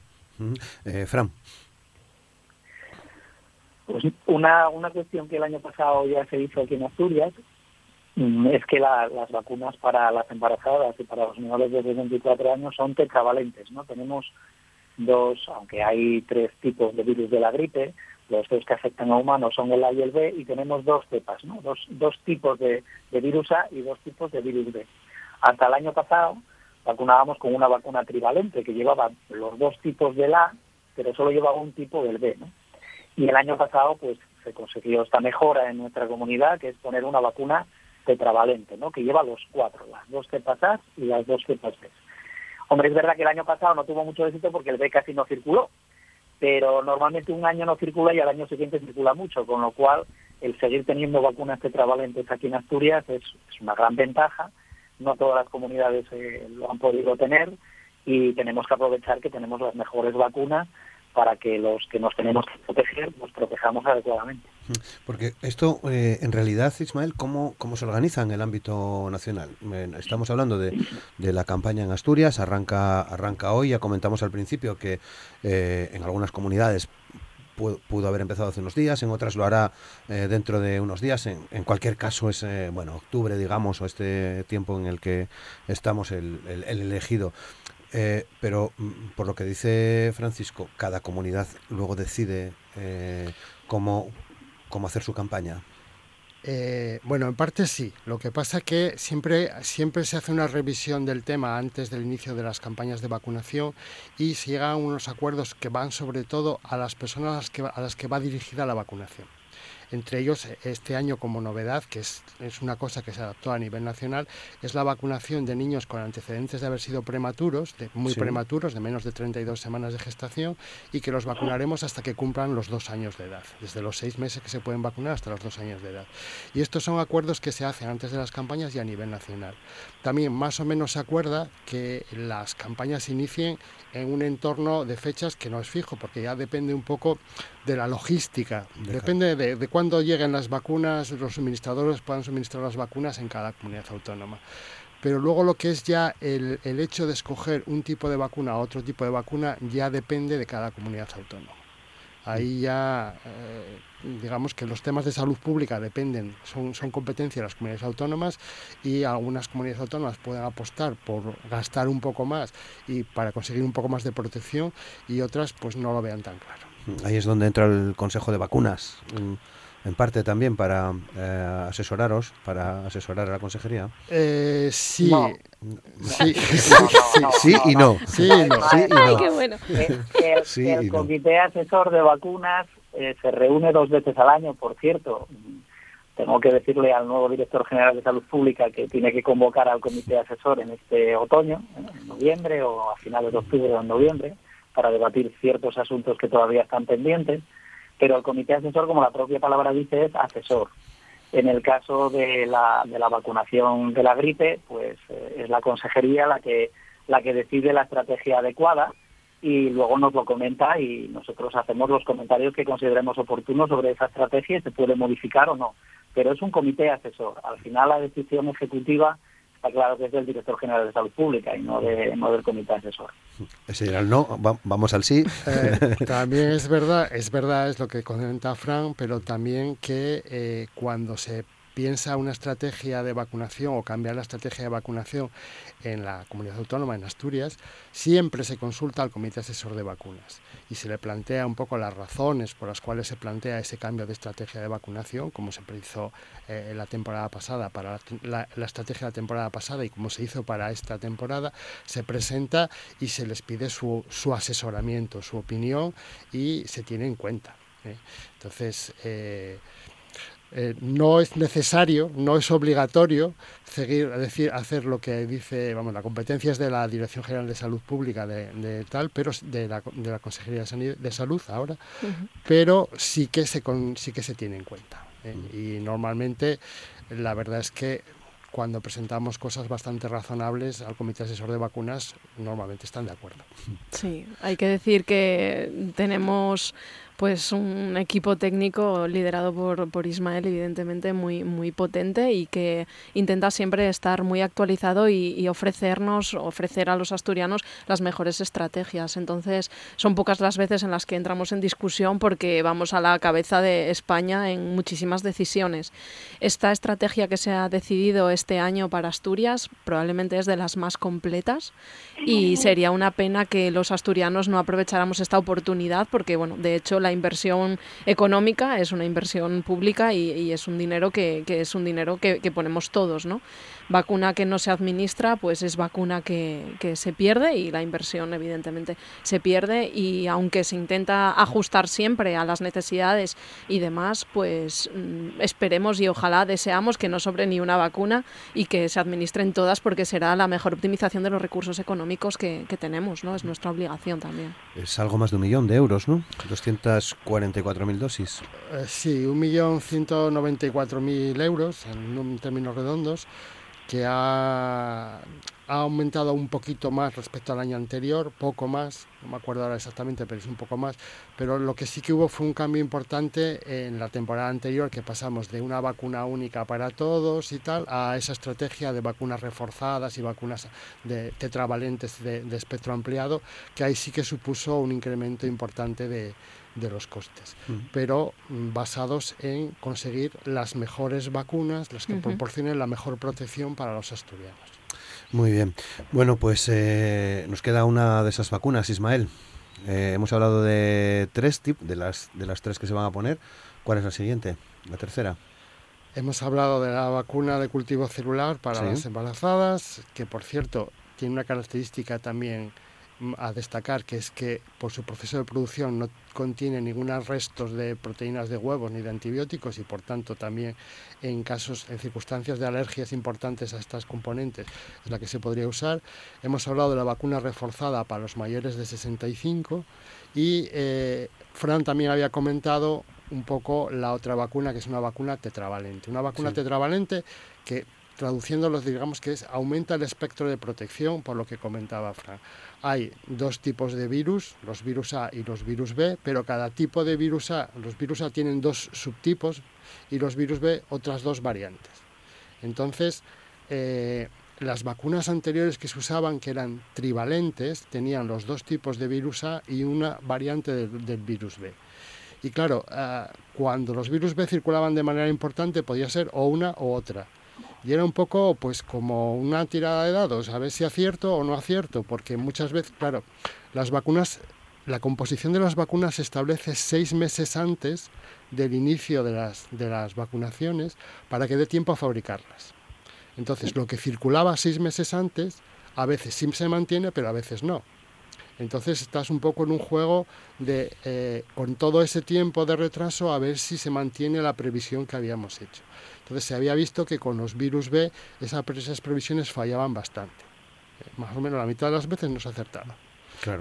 Eh, Fran. Pues una, una cuestión que el año pasado ya se hizo aquí en Asturias mm, es que las vacunas para las embarazadas y para los menores de 24 años son tetravalentes, ¿no? Tenemos dos, aunque hay tres tipos de virus de la gripe, los dos que afectan a humanos son el A y el B, y tenemos dos cepas, ¿no? Dos, dos tipos de, de virus A y dos tipos de virus B. Hasta el año pasado vacunábamos con una vacuna trivalente que llevaba los dos tipos del A, pero solo llevaba un tipo del B, ¿no? Y el año pasado, pues, se consiguió esta mejora en nuestra comunidad, que es poner una vacuna tetravalente, ¿no? Que lleva los cuatro, las dos cepas A y las dos cepas B. Hombre, es verdad que el año pasado no tuvo mucho éxito porque el B casi no circuló, pero normalmente un año no circula y al año siguiente circula mucho, con lo cual el seguir teniendo vacunas tetravalentes aquí en Asturias es, una gran ventaja. No todas las comunidades eh, lo han podido tener y tenemos que aprovechar que tenemos las mejores vacunas para que los que nos tenemos que proteger nos protejamos adecuadamente. Porque esto, eh, en realidad, Ismael, ¿cómo, ¿cómo se organiza en el ámbito nacional? Estamos hablando de, de la campaña en Asturias, arranca, arranca hoy, ya comentamos al principio que eh, en algunas comunidades pudo, haber empezado hace unos días, en otras lo hará eh, dentro de unos días. En, en cualquier caso es, bueno, octubre, digamos, o este tiempo en el que estamos el, el elegido. Eh, pero mm, por lo que dice Francisco, cada comunidad luego decide eh, cómo, cómo hacer su campaña. Eh, bueno, en parte sí. Lo que pasa es que siempre, siempre se hace una revisión del tema antes del inicio de las campañas de vacunación y se llegan a unos acuerdos que van sobre todo a las personas a las que, a las que va dirigida la vacunación. Entre ellos, este año como novedad, que es, una cosa que se adaptó a nivel nacional, es la vacunación de niños con antecedentes de haber sido prematuros, de, muy prematuros, de menos de 32 semanas de gestación, y que los vacunaremos hasta que cumplan los dos años de edad, desde los seis meses que se pueden vacunar hasta los dos años de edad. Y estos son acuerdos que se hacen antes de las campañas y a nivel nacional. También más o menos se acuerda que las campañas se inicien en un entorno de fechas que no es fijo, porque ya depende un poco de la logística, depende de, de cuándo lleguen las vacunas, los suministradores puedan suministrar las vacunas en cada comunidad autónoma. Pero luego lo que es ya el, el hecho de escoger un tipo de vacuna o otro tipo de vacuna ya depende de cada comunidad autónoma. Ahí ya, eh, digamos que los temas de salud pública dependen, son, son competencia de las comunidades autónomas y algunas comunidades autónomas pueden apostar por gastar un poco más y para conseguir un poco más de protección y otras pues no lo vean tan claro. Ahí es donde entra el Consejo de Vacunas en parte también para eh, asesoraros, para asesorar a la consejería? Eh, sí. Sí, sí, y no. Sí, no. Sí y no. qué bueno. <laughs> El, comité asesor de vacunas eh, se reúne dos veces al año, por cierto. Tengo que decirle al nuevo director general de salud pública que tiene que convocar al comité asesor en este otoño, en noviembre o a finales de octubre o en noviembre, para debatir ciertos asuntos que todavía están pendientes pero el comité asesor, como la propia palabra dice, es asesor. En el caso de la, de la vacunación de la gripe, pues eh, es la consejería la que, la que decide la estrategia adecuada y luego nos lo comenta y nosotros hacemos los comentarios que consideremos oportunos sobre esa estrategia y se puede modificar o no. Pero es un comité asesor. Al final la decisión ejecutiva está claro que es del director general de salud pública y no, de, no del comité asesor. Ese era el no, vamos al sí. Eh, también es verdad, es verdad, es lo que comenta Fran, pero también que eh, cuando se piensa una estrategia de vacunación o cambiar la estrategia de vacunación en la comunidad autónoma, en Asturias, siempre se consulta al Comité Asesor de Vacunas y se le plantea un poco las razones por las cuales se plantea ese cambio de estrategia de vacunación, como se hizo eh, la temporada pasada, para la, estrategia de la temporada pasada y como se hizo para esta temporada, se presenta y se les pide su, asesoramiento, su opinión y se tiene en cuenta. ¿eh? Entonces, eh, eh, no es necesario, no es obligatorio seguir, decir, hacer lo que dice, vamos, la competencia es de la Dirección General de Salud Pública de, tal, pero de la, de la Consejería de Salud ahora, pero sí que se sí que se tiene en cuenta. ¿eh? Y normalmente la verdad es que cuando presentamos cosas bastante razonables al Comité Asesor de Vacunas, normalmente están de acuerdo. Sí, hay que decir que tenemos pues un equipo técnico liderado por, por Ismael, evidentemente muy, muy potente y que intenta siempre estar muy actualizado y, ofrecernos, ofrecer a los asturianos las mejores estrategias. Entonces, son pocas las veces en las que entramos en discusión porque vamos a la cabeza de España en muchísimas decisiones. Esta estrategia que se ha decidido este año para Asturias probablemente es de las más completas y sería una pena que los asturianos no aprovecháramos esta oportunidad porque, bueno, de hecho, la inversión económica es una inversión pública y, es un dinero que, es un dinero que, que, ponemos todos, ¿no? Vacuna que no se administra, pues es vacuna que, se pierde y la inversión evidentemente se pierde y aunque se intenta ajustar siempre a las necesidades y demás, pues mm, esperemos y ojalá deseamos que no sobre ni una vacuna y que se administren todas porque será la mejor optimización de los recursos económicos que, tenemos, ¿no? Es nuestra obligación también. Es algo más de un millón de euros, ¿no? 244.000 dosis. Eh, sí, un millón 194.000 euros en términos redondos que ha, aumentado un poquito más respecto al año anterior, poco más, no me acuerdo ahora exactamente, pero es un poco más, pero lo que sí que hubo fue un cambio importante en la temporada anterior, que pasamos de una vacuna única para todos y tal, a esa estrategia de vacunas reforzadas y vacunas de tetravalentes de espectro ampliado, que ahí sí que supuso un incremento importante de, de los costes, pero mm, basados en conseguir las mejores vacunas, las que proporcionen la mejor protección para los asturianos. Muy bien. Bueno, pues eh, nos queda una de esas vacunas, Ismael. Eh, hemos hablado de tres tipos, de las, de las tres que se van a poner. ¿Cuál es la siguiente? La tercera. Hemos hablado de la vacuna de cultivo celular para las embarazadas, que por cierto tiene una característica también a destacar, que es que por su proceso de producción no contiene ningún restos de proteínas de huevos ni de antibióticos y por tanto también en casos, en circunstancias de alergias importantes a estas componentes es la que se podría usar. Hemos hablado de la vacuna reforzada para los mayores de 65 y eh, Fran también había comentado un poco la otra vacuna que es una vacuna tetravalente. Una vacuna tetravalente que traduciéndolo digamos que es aumenta el espectro de protección por lo que comentaba Fran hay dos tipos de virus, los virus A y los virus B, pero cada tipo de virus A, los virus A tienen dos subtipos y los virus B otras dos variantes. Entonces, eh, las vacunas anteriores que se usaban, que eran trivalentes, tenían los dos tipos de virus A y una variante del, virus B. Y claro, ah, cuando los virus B circulaban de manera importante, podía ser o una o otra y era un poco pues como una tirada de dados, a ver si acierto o no acierto, porque muchas veces, claro, las vacunas, la composición de las vacunas se establece seis meses antes del inicio de las, de las vacunaciones para que dé tiempo a fabricarlas. Entonces, lo que circulaba seis meses antes, a veces sí se mantiene, pero a veces no. Entonces estás un poco en un juego de, eh, con todo ese tiempo de retraso, a ver si se mantiene la previsión que habíamos hecho. Entonces se había visto que con los virus B esas previsiones fallaban bastante. Eh, más o menos la mitad de las veces no se acertaba.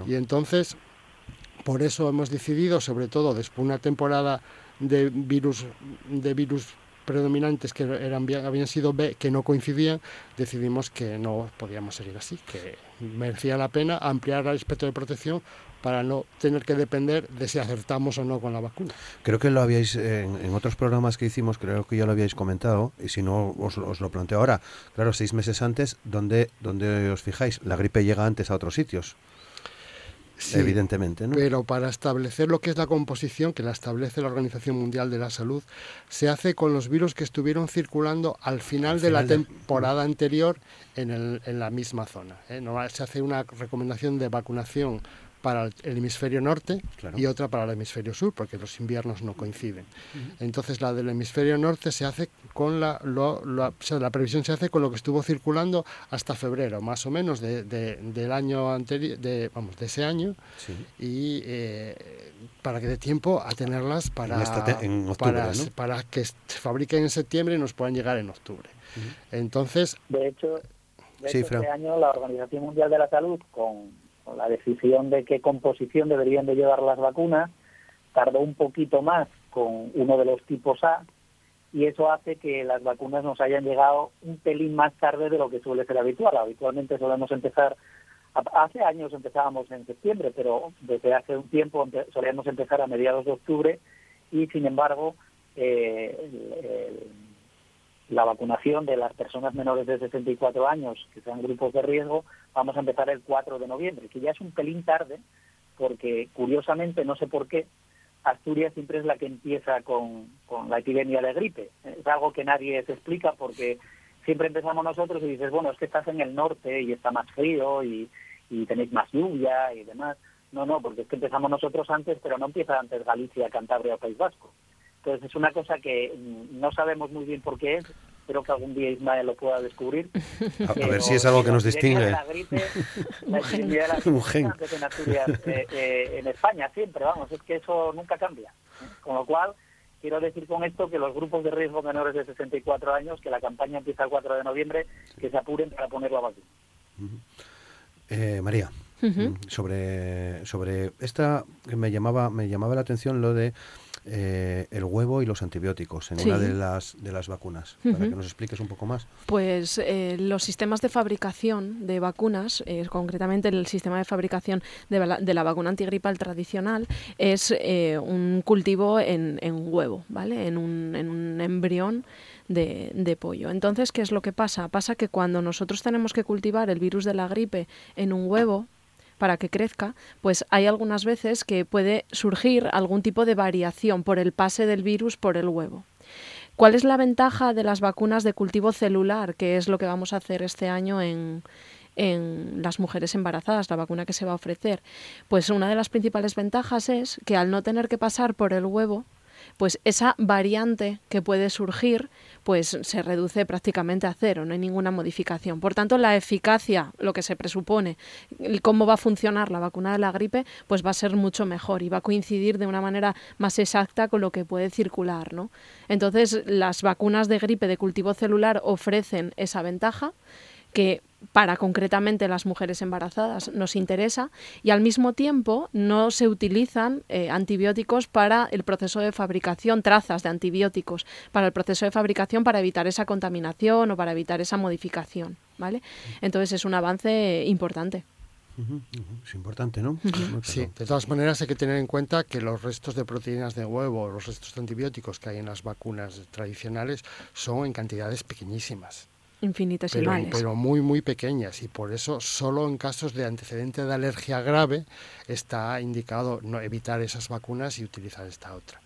Y entonces, por eso hemos decidido, sobre todo después de una temporada de virus, de virus predominantes que eran, habían sido B, que no coincidían, decidimos que no podíamos seguir así, que merecía la pena ampliar el espectro de protección para no tener que depender de si acertamos o no con la vacuna. Creo que lo habíais, en, otros programas que hicimos, creo que ya lo habíais comentado, y si no, os, lo planteo ahora. Claro, seis meses antes, ¿dónde, ¿dónde os fijáis? La gripe llega antes a otros sitios evidentemente. ¿no? Pero para establecer lo que es la composición, que la establece la Organización Mundial de la Salud, se hace con los virus que estuvieron circulando al final, de la temporada anterior en, el, en, la misma zona. ¿eh? No, se hace una recomendación de vacunación para el hemisferio norte y otra para el hemisferio sur, porque los inviernos no coinciden. Entonces la del hemisferio norte se hace con la, la previsión se hace con lo que estuvo circulando hasta febrero, más o menos de, del año anterior, de, vamos, de ese año, y eh, para que dé tiempo a tenerlas para, para, que se fabriquen en septiembre y nos puedan llegar en octubre. Entonces, de hecho, este año la Organización Mundial de la Salud con la decisión de qué composición deberían de llevar las vacunas, tardó un poquito más con uno de los tipos A y eso hace que las vacunas nos hayan llegado un pelín más tarde de lo que suele ser habitual. Habitualmente solemos empezar, hace años empezábamos en septiembre, pero desde hace un tiempo solíamos empezar a mediados de octubre y sin embargo eh, la vacunación de las personas menores de 64 años que sean grupos de riesgo vamos a empezar el 4 de noviembre, que ya es un pelín tarde, porque curiosamente, no sé por qué, Asturias siempre es la que empieza con, la epidemia de gripe. Es algo que nadie se explica porque siempre empezamos nosotros y dices, bueno, es que estás en el norte y está más frío y, y tenéis más lluvia y demás. No, no, porque es que empezamos nosotros antes, pero no empieza antes Galicia, Cantabria o País Vasco. Entonces es una cosa que no sabemos muy bien por qué es, espero que algún día Ismael lo pueda descubrir. <laughs> A, ver si es algo que nos distingue. La gripe, la epidemia de la gripe <laughs> <laughs> en, Asturias, eh, eh, en España siempre, vamos, es que eso nunca cambia. Con lo cual, quiero decir con esto que los grupos de riesgo menores de 64 años, que la campaña empieza el 4 de noviembre, que se apuren para poner la vacuna. eh, María. sobre sobre esta me llamaba me llamaba la atención lo de eh, el huevo y los antibióticos en una de las, de las vacunas. Para que nos expliques un poco más. Pues eh, los sistemas de fabricación de vacunas, eh, concretamente el sistema de fabricación de la, de la vacuna antigripal tradicional, es un cultivo en, en, huevo, ¿vale? En un, en un embrión. De, de, pollo. Entonces, ¿qué es lo que pasa? Pasa que cuando nosotros tenemos que cultivar el virus de la gripe en un huevo, para que crezca, pues hay algunas veces que puede surgir algún tipo de variación por el pase del virus por el huevo. ¿Cuál es la ventaja de las vacunas de cultivo celular, que es lo que vamos a hacer este año en, en las mujeres embarazadas, la vacuna que se va a ofrecer? Pues una de las principales ventajas es que al no tener que pasar por el huevo, pues esa variante que puede surgir pues se reduce prácticamente a cero, no hay ninguna modificación. Por tanto, la eficacia, lo que se presupone, cómo va a funcionar la vacuna de la gripe, pues va a ser mucho mejor y va a coincidir de una manera más exacta con lo que puede circular, ¿no? Entonces, las vacunas de gripe de cultivo celular ofrecen esa ventaja que para concretamente las mujeres embarazadas nos interesa y al mismo tiempo no se utilizan eh, antibióticos para el proceso de fabricación, trazas de antibióticos para el proceso de fabricación para evitar esa contaminación o para evitar esa modificación, ¿vale? Entonces es un avance importante. Es importante, ¿no? Sí, de todas maneras hay que tener en cuenta que los restos de proteínas de huevo, los restos de antibióticos que hay en las vacunas tradicionales son en cantidades pequeñísimas infinitesimales. Pero, pero muy, muy pequeñas y por eso solo en casos de antecedente de alergia grave está indicado no evitar esas vacunas y utilizar esta otra.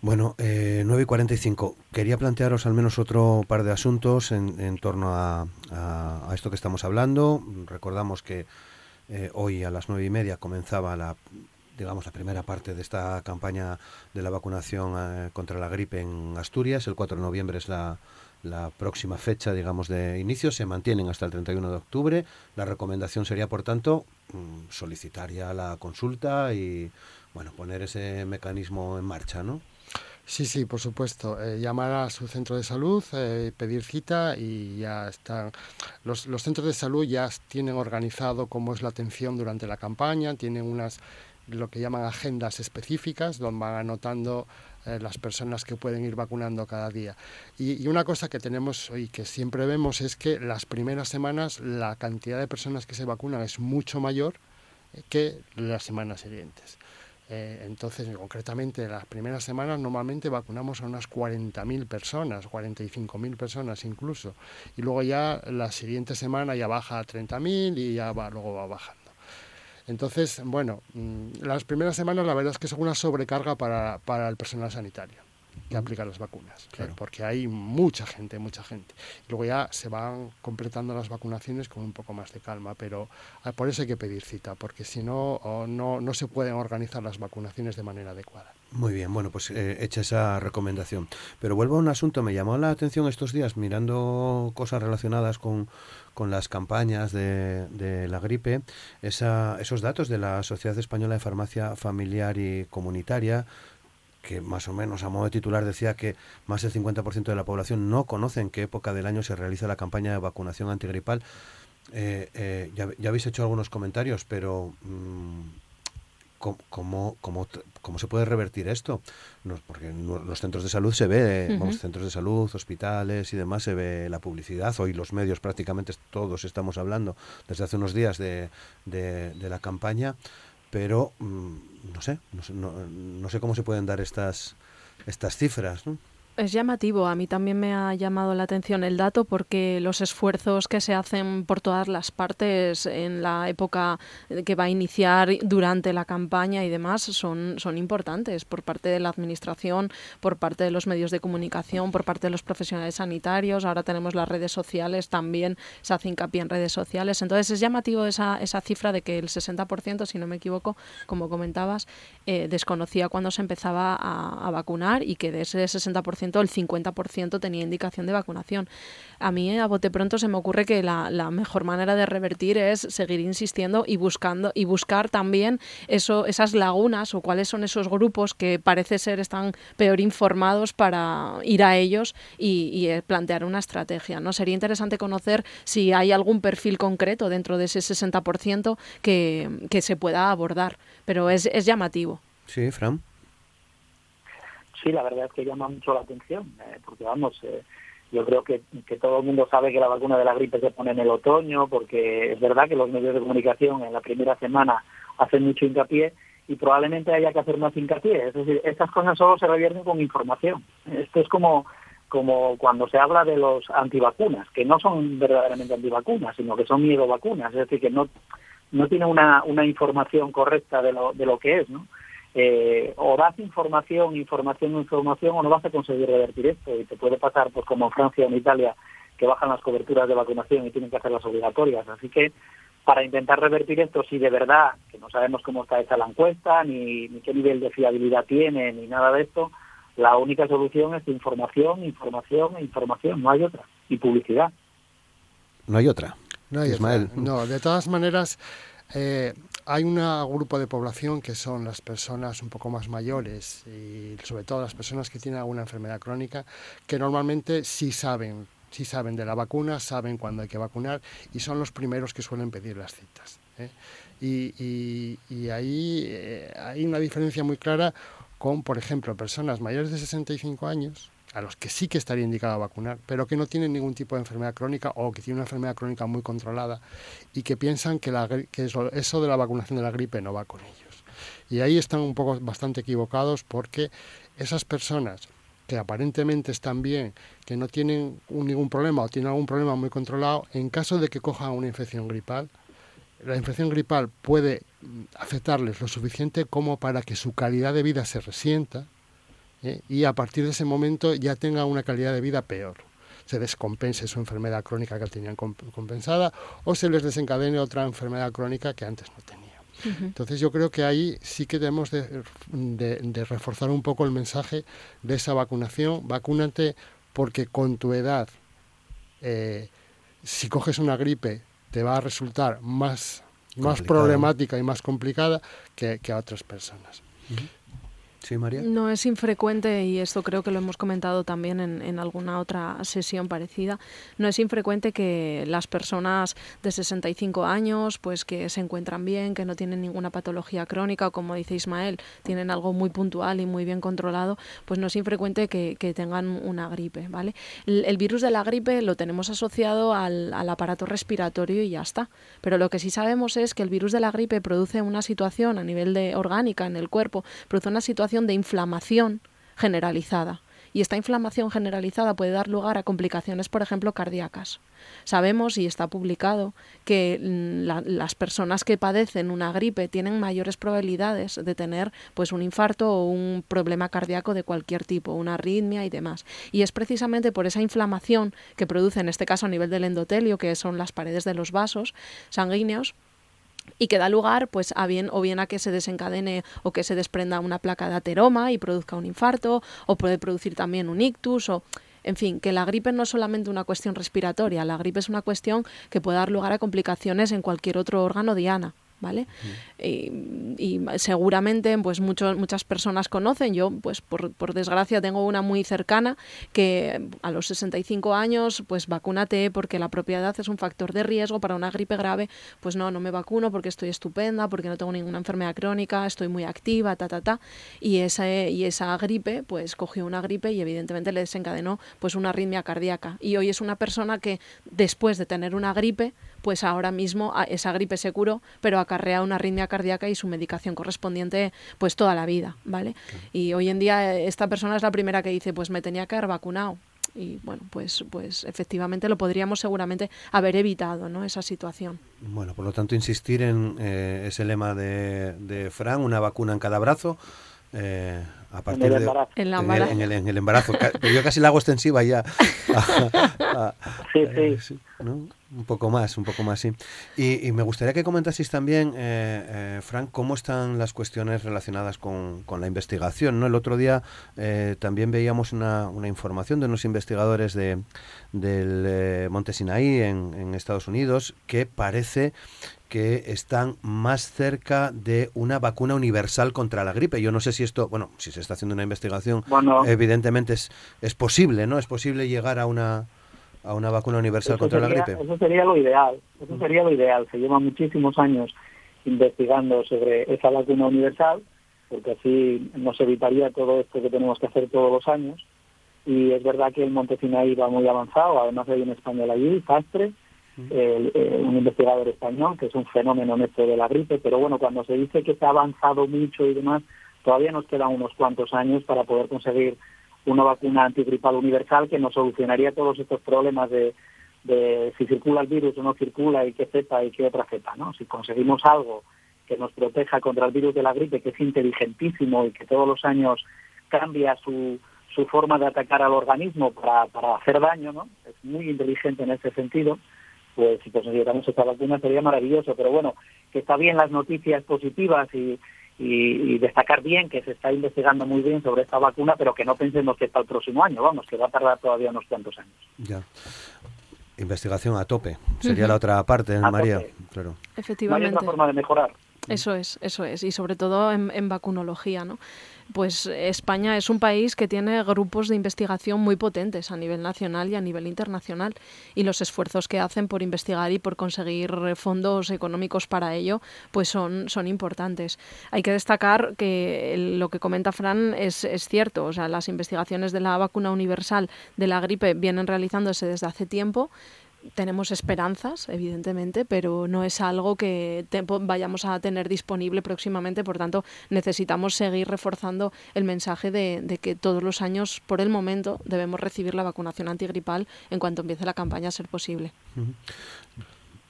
Bueno, eh, 9 y 45. Quería plantearos al menos otro par de asuntos en, en torno a, a, esto que estamos hablando. Recordamos que eh, hoy a las nueve y media comenzaba la digamos la primera parte de esta campaña de la vacunación eh, contra la gripe en Asturias. El 4 de noviembre es la, la próxima fecha, digamos, de inicio se mantienen hasta el 31 de octubre. La recomendación sería, por tanto, mm, solicitar ya la consulta y, bueno, poner ese mecanismo en marcha, ¿no? Sí, sí, por supuesto. Eh, llamar a su centro de salud, eh, pedir cita y ya están. Los, los centros de salud ya tienen organizado cómo es la atención durante la campaña, tienen unas lo que llaman agendas específicas, donde van anotando eh, las personas que pueden ir vacunando cada día. Y, una cosa que tenemos y que siempre vemos es que las primeras semanas la cantidad de personas que se vacunan es mucho mayor que las semanas siguientes. Eh, entonces, concretamente, las primeras semanas normalmente vacunamos a unas 40.000 personas, 45.000 personas incluso, y luego ya la siguiente semana ya baja a 30.000 y ya va, luego va bajando. Entonces, bueno, mm, las primeras semanas la verdad es que es una sobrecarga para, para el personal sanitario que aplica las vacunas, ¿eh? porque hay mucha gente, mucha gente. Luego ya se van completando las vacunaciones con un poco más de calma, pero ah, por eso hay que pedir cita, porque si no, no, no se pueden organizar las vacunaciones de manera adecuada. Muy bien, bueno, pues eh, hecha esa recomendación. Pero vuelvo a un asunto, me llamó la atención estos días mirando cosas relacionadas con, con las campañas de, la gripe, esa, esos datos de la Sociedad Española de Farmacia Familiar y Comunitaria que más o menos a modo de titular decía que más del 50% de la población no conoce en qué época del año se realiza la campaña de vacunación antigripal. Eh, eh, ya, habéis hecho algunos comentarios, pero mm, ¿cómo, cómo, cómo, se puede revertir esto? porque en los centros de salud se ve, vamos, centros de salud, hospitales y demás, se ve la publicidad. Hoy los medios prácticamente todos estamos hablando desde hace unos días de, de, de la campaña pero mm, no sé, no sé, no, no sé cómo se pueden dar estas, estas cifras. ¿no? Es llamativo, a mí también me ha llamado la atención el dato porque los esfuerzos que se hacen por todas las partes en la época que va a iniciar durante la campaña y demás son, son importantes por parte de la Administración, por parte de los medios de comunicación, por parte de los profesionales sanitarios. Ahora tenemos las redes sociales, también se hace hincapié en redes sociales. Entonces es llamativo esa, esa cifra de que el 60%, si no me equivoco, como comentabas, eh, desconocía cuando se empezaba a, vacunar y que de ese 60% el 50% tenía indicación de vacunación. A mí a bote pronto se me ocurre que la, mejor manera de revertir es seguir insistiendo y buscando y buscar también eso, esas lagunas o cuáles son esos grupos que parece ser están peor informados para ir a ellos y, eh, plantear una estrategia. ¿no? Sería interesante conocer si hay algún perfil concreto dentro de ese 60% que, que se pueda abordar, pero es, es llamativo. Sí, Fran. Sí, la verdad es que llama mucho la atención, eh, porque vamos, eh, yo creo que, que todo el mundo sabe que la vacuna de la gripe se pone en el otoño, porque es verdad que los medios de comunicación en la primera semana hacen mucho hincapié y probablemente haya que hacer más hincapié. Es decir, estas cosas solo se revierten con información. Esto es como como cuando se habla de los antivacunas, que no son verdaderamente antivacunas, sino que son miedo vacunas, es decir, que no, no tiene una, una información correcta de lo, de lo que es, ¿no? Eh, o das información, información, información, o no vas a conseguir revertir esto. Y te puede pasar, pues como en Francia o en Italia, que bajan las coberturas de vacunación y tienen que hacerlas obligatorias. Así que para intentar revertir esto, si de verdad, que no sabemos cómo está hecha la encuesta, ni, ni qué nivel de fiabilidad tiene, ni nada de esto, la única solución es información, información e información, no hay otra. Y publicidad. No hay otra. No hay Ismael. No, de todas maneras, eh, hay un grupo de población que son las personas un poco más mayores y sobre todo las personas que tienen alguna enfermedad crónica que normalmente sí saben, sí saben de la vacuna, saben cuándo hay que vacunar y son los primeros que suelen pedir las citas. ¿eh? Y, ahí eh, hay una diferencia muy clara con, por ejemplo, personas mayores de 65 años a los que sí que estaría indicado vacunar, pero que no tienen ningún tipo de enfermedad crónica o que tienen una enfermedad crónica muy controlada y que piensan que, eso, de la vacunación de la gripe no va con ellos. Y ahí están un poco bastante equivocados porque esas personas que aparentemente están bien, que no tienen ningún problema o tienen algún problema muy controlado, en caso de que cojan una infección gripal, la infección gripal puede afectarles lo suficiente como para que su calidad de vida se resienta, ¿eh? y a partir de ese momento ya tenga una calidad de vida peor. Se descompense su enfermedad crónica que tenían compensada o se les desencadene otra enfermedad crónica que antes no tenían. Entonces yo creo que ahí sí que debemos de, reforzar un poco el mensaje de esa vacunación. Vacúnate porque con tu edad, eh, si coges una gripe, te va a resultar más, más problemática y más complicada que, a otras personas. No es infrecuente, y esto creo que lo hemos comentado también en, alguna otra sesión parecida, no es infrecuente que las personas de 65 años, pues que se encuentran bien, que no tienen ninguna patología crónica, o como dice Ismael, tienen algo muy puntual y muy bien controlado, pues no es infrecuente que, tengan una gripe, ¿vale? El, virus de la gripe lo tenemos asociado al, al aparato respiratorio y ya está. Pero lo que sí sabemos es que el virus de la gripe produce una situación a nivel de orgánica en el cuerpo, produce una situación de inflamación generalizada. Y esta inflamación generalizada puede dar lugar a complicaciones, por ejemplo, cardíacas. Sabemos, y está publicado, que mm, las personas que padecen una gripe tienen mayores probabilidades de tener pues, un infarto o un problema cardíaco de cualquier tipo, una arritmia y demás. Y es precisamente por esa inflamación que produce, en este caso a nivel del endotelio, que son las paredes de los vasos sanguíneos, y que da lugar pues a bien o bien a que se desencadene o que se desprenda una placa de ateroma y produzca un infarto o puede producir también un ictus o en fin, que la gripe no es solamente una cuestión respiratoria, la gripe es una cuestión que puede dar lugar a complicaciones en cualquier otro órgano diana. ¿Vale? y, seguramente pues muchos, muchas personas conocen, yo pues por, por, desgracia tengo una muy cercana que a los 65 años pues vacúnate porque la propiedad es un factor de riesgo para una gripe grave, pues no, no me vacuno porque estoy estupenda, porque no tengo ninguna enfermedad crónica, estoy muy activa, ta, ta, ta, y esa, y esa gripe pues cogió una gripe y evidentemente le desencadenó pues una arritmia cardíaca. Y hoy es una persona que después de tener una gripe pues ahora mismo esa gripe se curó, pero acarrea una arritmia cardíaca y su medicación correspondiente pues toda la vida, ¿vale? Y hoy en día esta persona es la primera que dice, pues me tenía que haber vacunado. Y bueno, pues, pues efectivamente lo podríamos seguramente haber evitado, ¿no? Esa situación. Bueno, por lo tanto, insistir en eh, ese lema de, de Fran, una vacuna en cada brazo. Eh, a partir en el de embarazo. En, el, embarazo. Pero yo casi la hago extensiva ya. <laughs> sí, sí. ¿no? Un poco más, un poco más, sí. Y, me gustaría que comentaseis también, eh, eh, Frank, cómo están las cuestiones relacionadas con, la investigación. ¿no? El otro día eh, también veíamos una, una, información de unos investigadores de, del eh, Monte Sinaí en, en Estados Unidos que parece que están más cerca de una vacuna universal contra la gripe. Yo no sé si esto, bueno, si se está haciendo una investigación, evidentemente es, es posible, ¿no? Es posible llegar a una a una vacuna universal contra la gripe. Eso sería lo ideal, eso mm. sería lo ideal. Se lleva muchísimos años investigando sobre esa vacuna universal, porque así nos evitaría todo esto que tenemos que hacer todos los años. Y es verdad que el Montesinaí va muy avanzado, además hay un español allí, Fastre, mm. eh, un investigador español, que es un fenómeno en esto de la gripe, pero bueno, cuando se dice que se ha avanzado mucho y demás, todavía nos quedan unos cuantos años para poder conseguir una vacuna antigripal universal que nos solucionaría todos estos problemas de, de si circula el virus o no circula y qué cepa y qué otra cepa, ¿no? Si conseguimos algo que nos proteja contra el virus de la gripe, que es inteligentísimo y que todos los años cambia su, su forma de atacar al organismo para, para hacer daño, ¿no? Es muy inteligente en ese sentido, pues si conseguiéramos esta vacuna sería maravilloso, pero bueno, que está bien las noticias positivas y, y, destacar bien que se está investigando muy bien sobre esta vacuna, pero que no pensemos que está el próximo año, vamos, que va a tardar todavía unos cuantos años. Ya. Investigación a tope, sería la otra parte, María. Claro. Efectivamente. No forma de mejorar. Eso es, eso es, y sobre todo en, en vacunología, ¿no? Pues España es un país que tiene grupos de investigación muy potentes a nivel nacional y a nivel internacional y los esfuerzos que hacen por investigar y por conseguir fondos económicos para ello pues son, son importantes. Hay que destacar que lo que comenta Fran es, es cierto, o sea, las investigaciones de la vacuna universal de la gripe vienen realizándose desde hace tiempo, tenemos esperanzas, evidentemente, pero no es algo que vayamos a tener disponible próximamente. Por tanto, necesitamos seguir reforzando el mensaje de, que todos los años, por el momento, debemos recibir la vacunación antigripal en cuanto empiece la campaña a ser posible.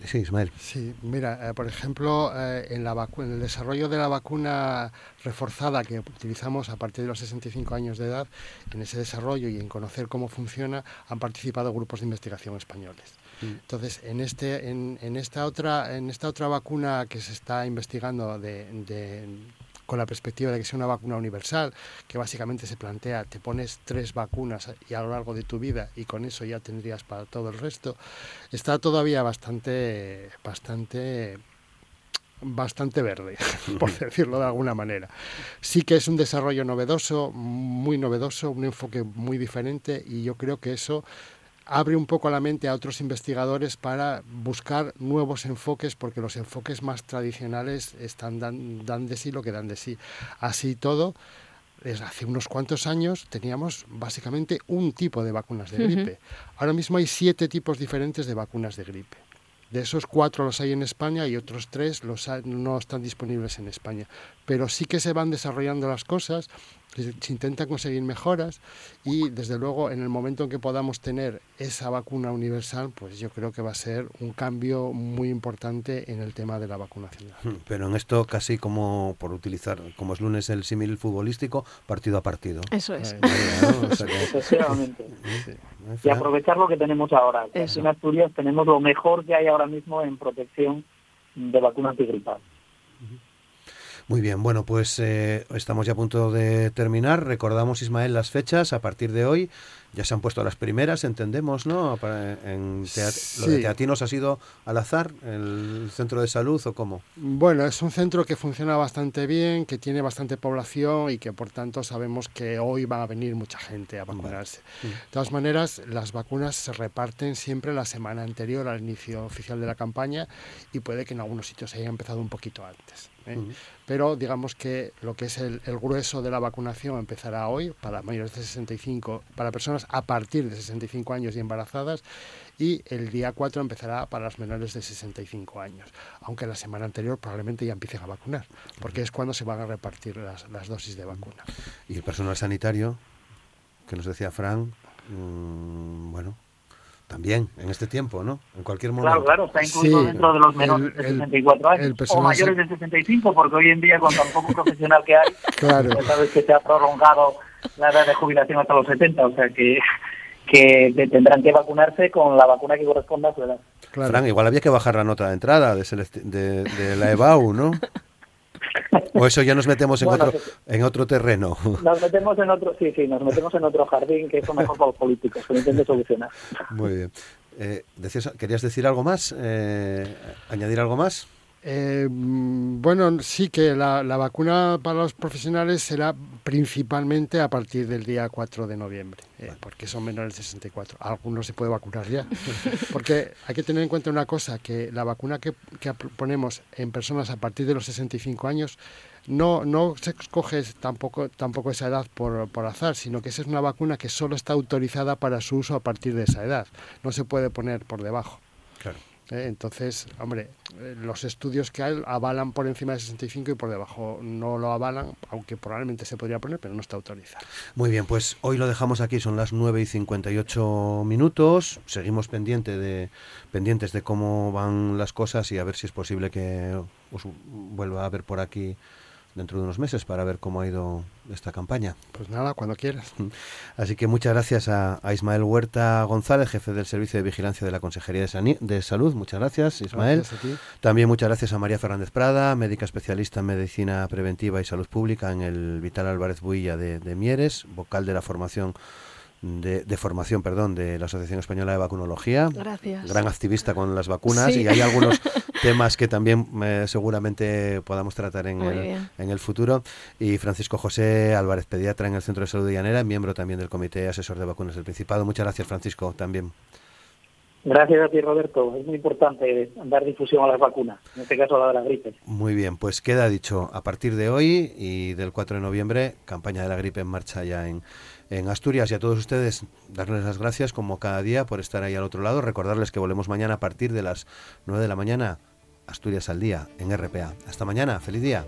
Sí, Ismael. Sí, mira, eh, por ejemplo, eh, en, la en el desarrollo de la vacuna reforzada que utilizamos a partir de los 65 años de edad, en ese desarrollo y en conocer cómo funciona, han participado grupos de investigación españoles. Mm. Entonces, en, este, en, en, esta otra, en esta otra vacuna que se está investigando de, de con la perspectiva de que sea una vacuna universal, que básicamente se plantea, te pones tres vacunas y a lo largo de tu vida y con eso ya tendrías para todo el resto, está todavía bastante, bastante bastante verde, <laughs> por decirlo de alguna manera. Sí que es un desarrollo novedoso, muy novedoso, un enfoque muy diferente y yo creo que eso abre un poco la mente a otros investigadores para buscar nuevos enfoques, porque los enfoques más tradicionales están dan, dan de sí lo que dan de sí. Así todo, desde hace unos cuantos años teníamos básicamente un tipo de vacunas de gripe. Ahora mismo hay siete tipos diferentes de vacunas de gripe. De esos cuatro los hay en España y otros tres los no están disponibles en España. Pero sí que se van desarrollando las cosas se intentan conseguir mejoras y desde luego en el momento en que podamos tener esa vacuna universal, pues yo creo que va a ser un cambio muy importante en el tema de la vacunación. Hmm, pero en esto casi como, por utilizar, como es lunes el símil futbolístico, partido a partido. Eso es. <laughs> Y aprovechar lo que tenemos ahora. En Asturias tenemos lo mejor que hay ahora mismo en protección de vacuna antigripal. Muy bien, bueno, pues eh, estamos ya a punto de terminar. Recordamos, Ismael, las fechas. A partir de hoy ya se han puesto las primeras, entendemos, ¿no? En ¿Lo de Teatinos ha sido al azar, el centro de salud o cómo? Bueno, es un centro que funciona bastante bien, que tiene bastante población y que por tanto sabemos que hoy va a venir mucha gente a vacunarse. De todas maneras, las vacunas se reparten siempre la semana anterior al inicio oficial de la campaña y puede que en algunos sitios se haya empezado un poquito antes. ¿eh? Pero digamos que lo que es el, grueso de la vacunación empezará hoy para mayores de 65, para personas a partir de 65 años y embarazadas, y el día 4 empezará para las menores de 65 años, aunque la semana anterior probablemente ya empiecen a vacunar, porque es cuando se van a repartir las, las dosis de vacuna. Y el personal sanitario, que nos decía Fran, mmm, bueno, también, en este tiempo, ¿no? En cualquier momento. Claro, claro, está incluido dentro de los menores de 64 años. O mayores de 65, porque hoy en día, con tan poco profesional que hay, <laughs> claro. ya sabes que se ha prolongado la edad de jubilación hasta los 70, o sea que, que tendrán que vacunarse con la vacuna que corresponda a su edad. Claro. Fran, igual había que bajar la nota de entrada de, de, de la EBAU, ¿no? <laughs> O eso ya nos metemos en otro en otro terreno. Nos metemos en otro, sí, sí, nos metemos en otro jardín que es mejor para los políticos, que lo solucionar. Muy bien. Eh, ¿Querías decir algo más? Eh, ¿Añadir algo más? Eh, bueno, sí que la, vacuna para los profesionales será principalmente a partir del día 4 de noviembre, eh, porque son menores de 64. Algunos se puede vacunar ya. <laughs> Porque hay que tener en cuenta una cosa, que la vacuna que, ponemos en personas a partir de los 65 años no, no se escoge tampoco, tampoco esa edad por, por azar, sino que esa es una vacuna que solo está autorizada para su uso a partir de esa edad. No se puede poner por debajo. Claro. ¿Eh? entonces, hombre, eh, los estudios que hay avalan por encima de 65 y por debajo no lo avalan, aunque probablemente se podría poner, pero no está autorizado. Muy bien, pues hoy lo dejamos aquí, son las 9 y 58 minutos. Seguimos pendiente de, pendientes de cómo van las cosas y a ver si es posible que os vuelva a ver por aquí dentro de unos meses para ver cómo ha ido esta campaña. Pues nada, cuando quieras. <laughs> Así que muchas gracias a, Ismael Huerta González, jefe del Servicio de Vigilancia de la Consejería de, Salud. Muchas gracias, Ismael. También muchas gracias a María Fernández Prada, médica especialista en medicina preventiva y salud pública en el Vital Álvarez Builla de, de Mieres, vocal de la formación de, formación, perdón, de la Asociación Española de Vacunología. Gracias. Gran activista con las vacunas y hay algunos <laughs> temas que también eh, seguramente podamos tratar en el, en el, futuro. Y Francisco José Álvarez, pediatra en el Centro de Salud de Llanera, miembro también del Comité Asesor de Vacunas del Principado. Muchas gracias, Francisco, también. Gracias a ti, Roberto. Es muy importante dar difusión a las vacunas, en este caso a la de la gripe. Muy bien, pues queda dicho, a partir de hoy y del 4 de noviembre, campaña de la gripe en marcha ya en, en Asturias y a todos ustedes darles las gracias como cada día por estar ahí al otro lado. Recordarles que volvemos mañana a partir de las 9 de la mañana, Asturias al día, en RPA. Hasta mañana, feliz día.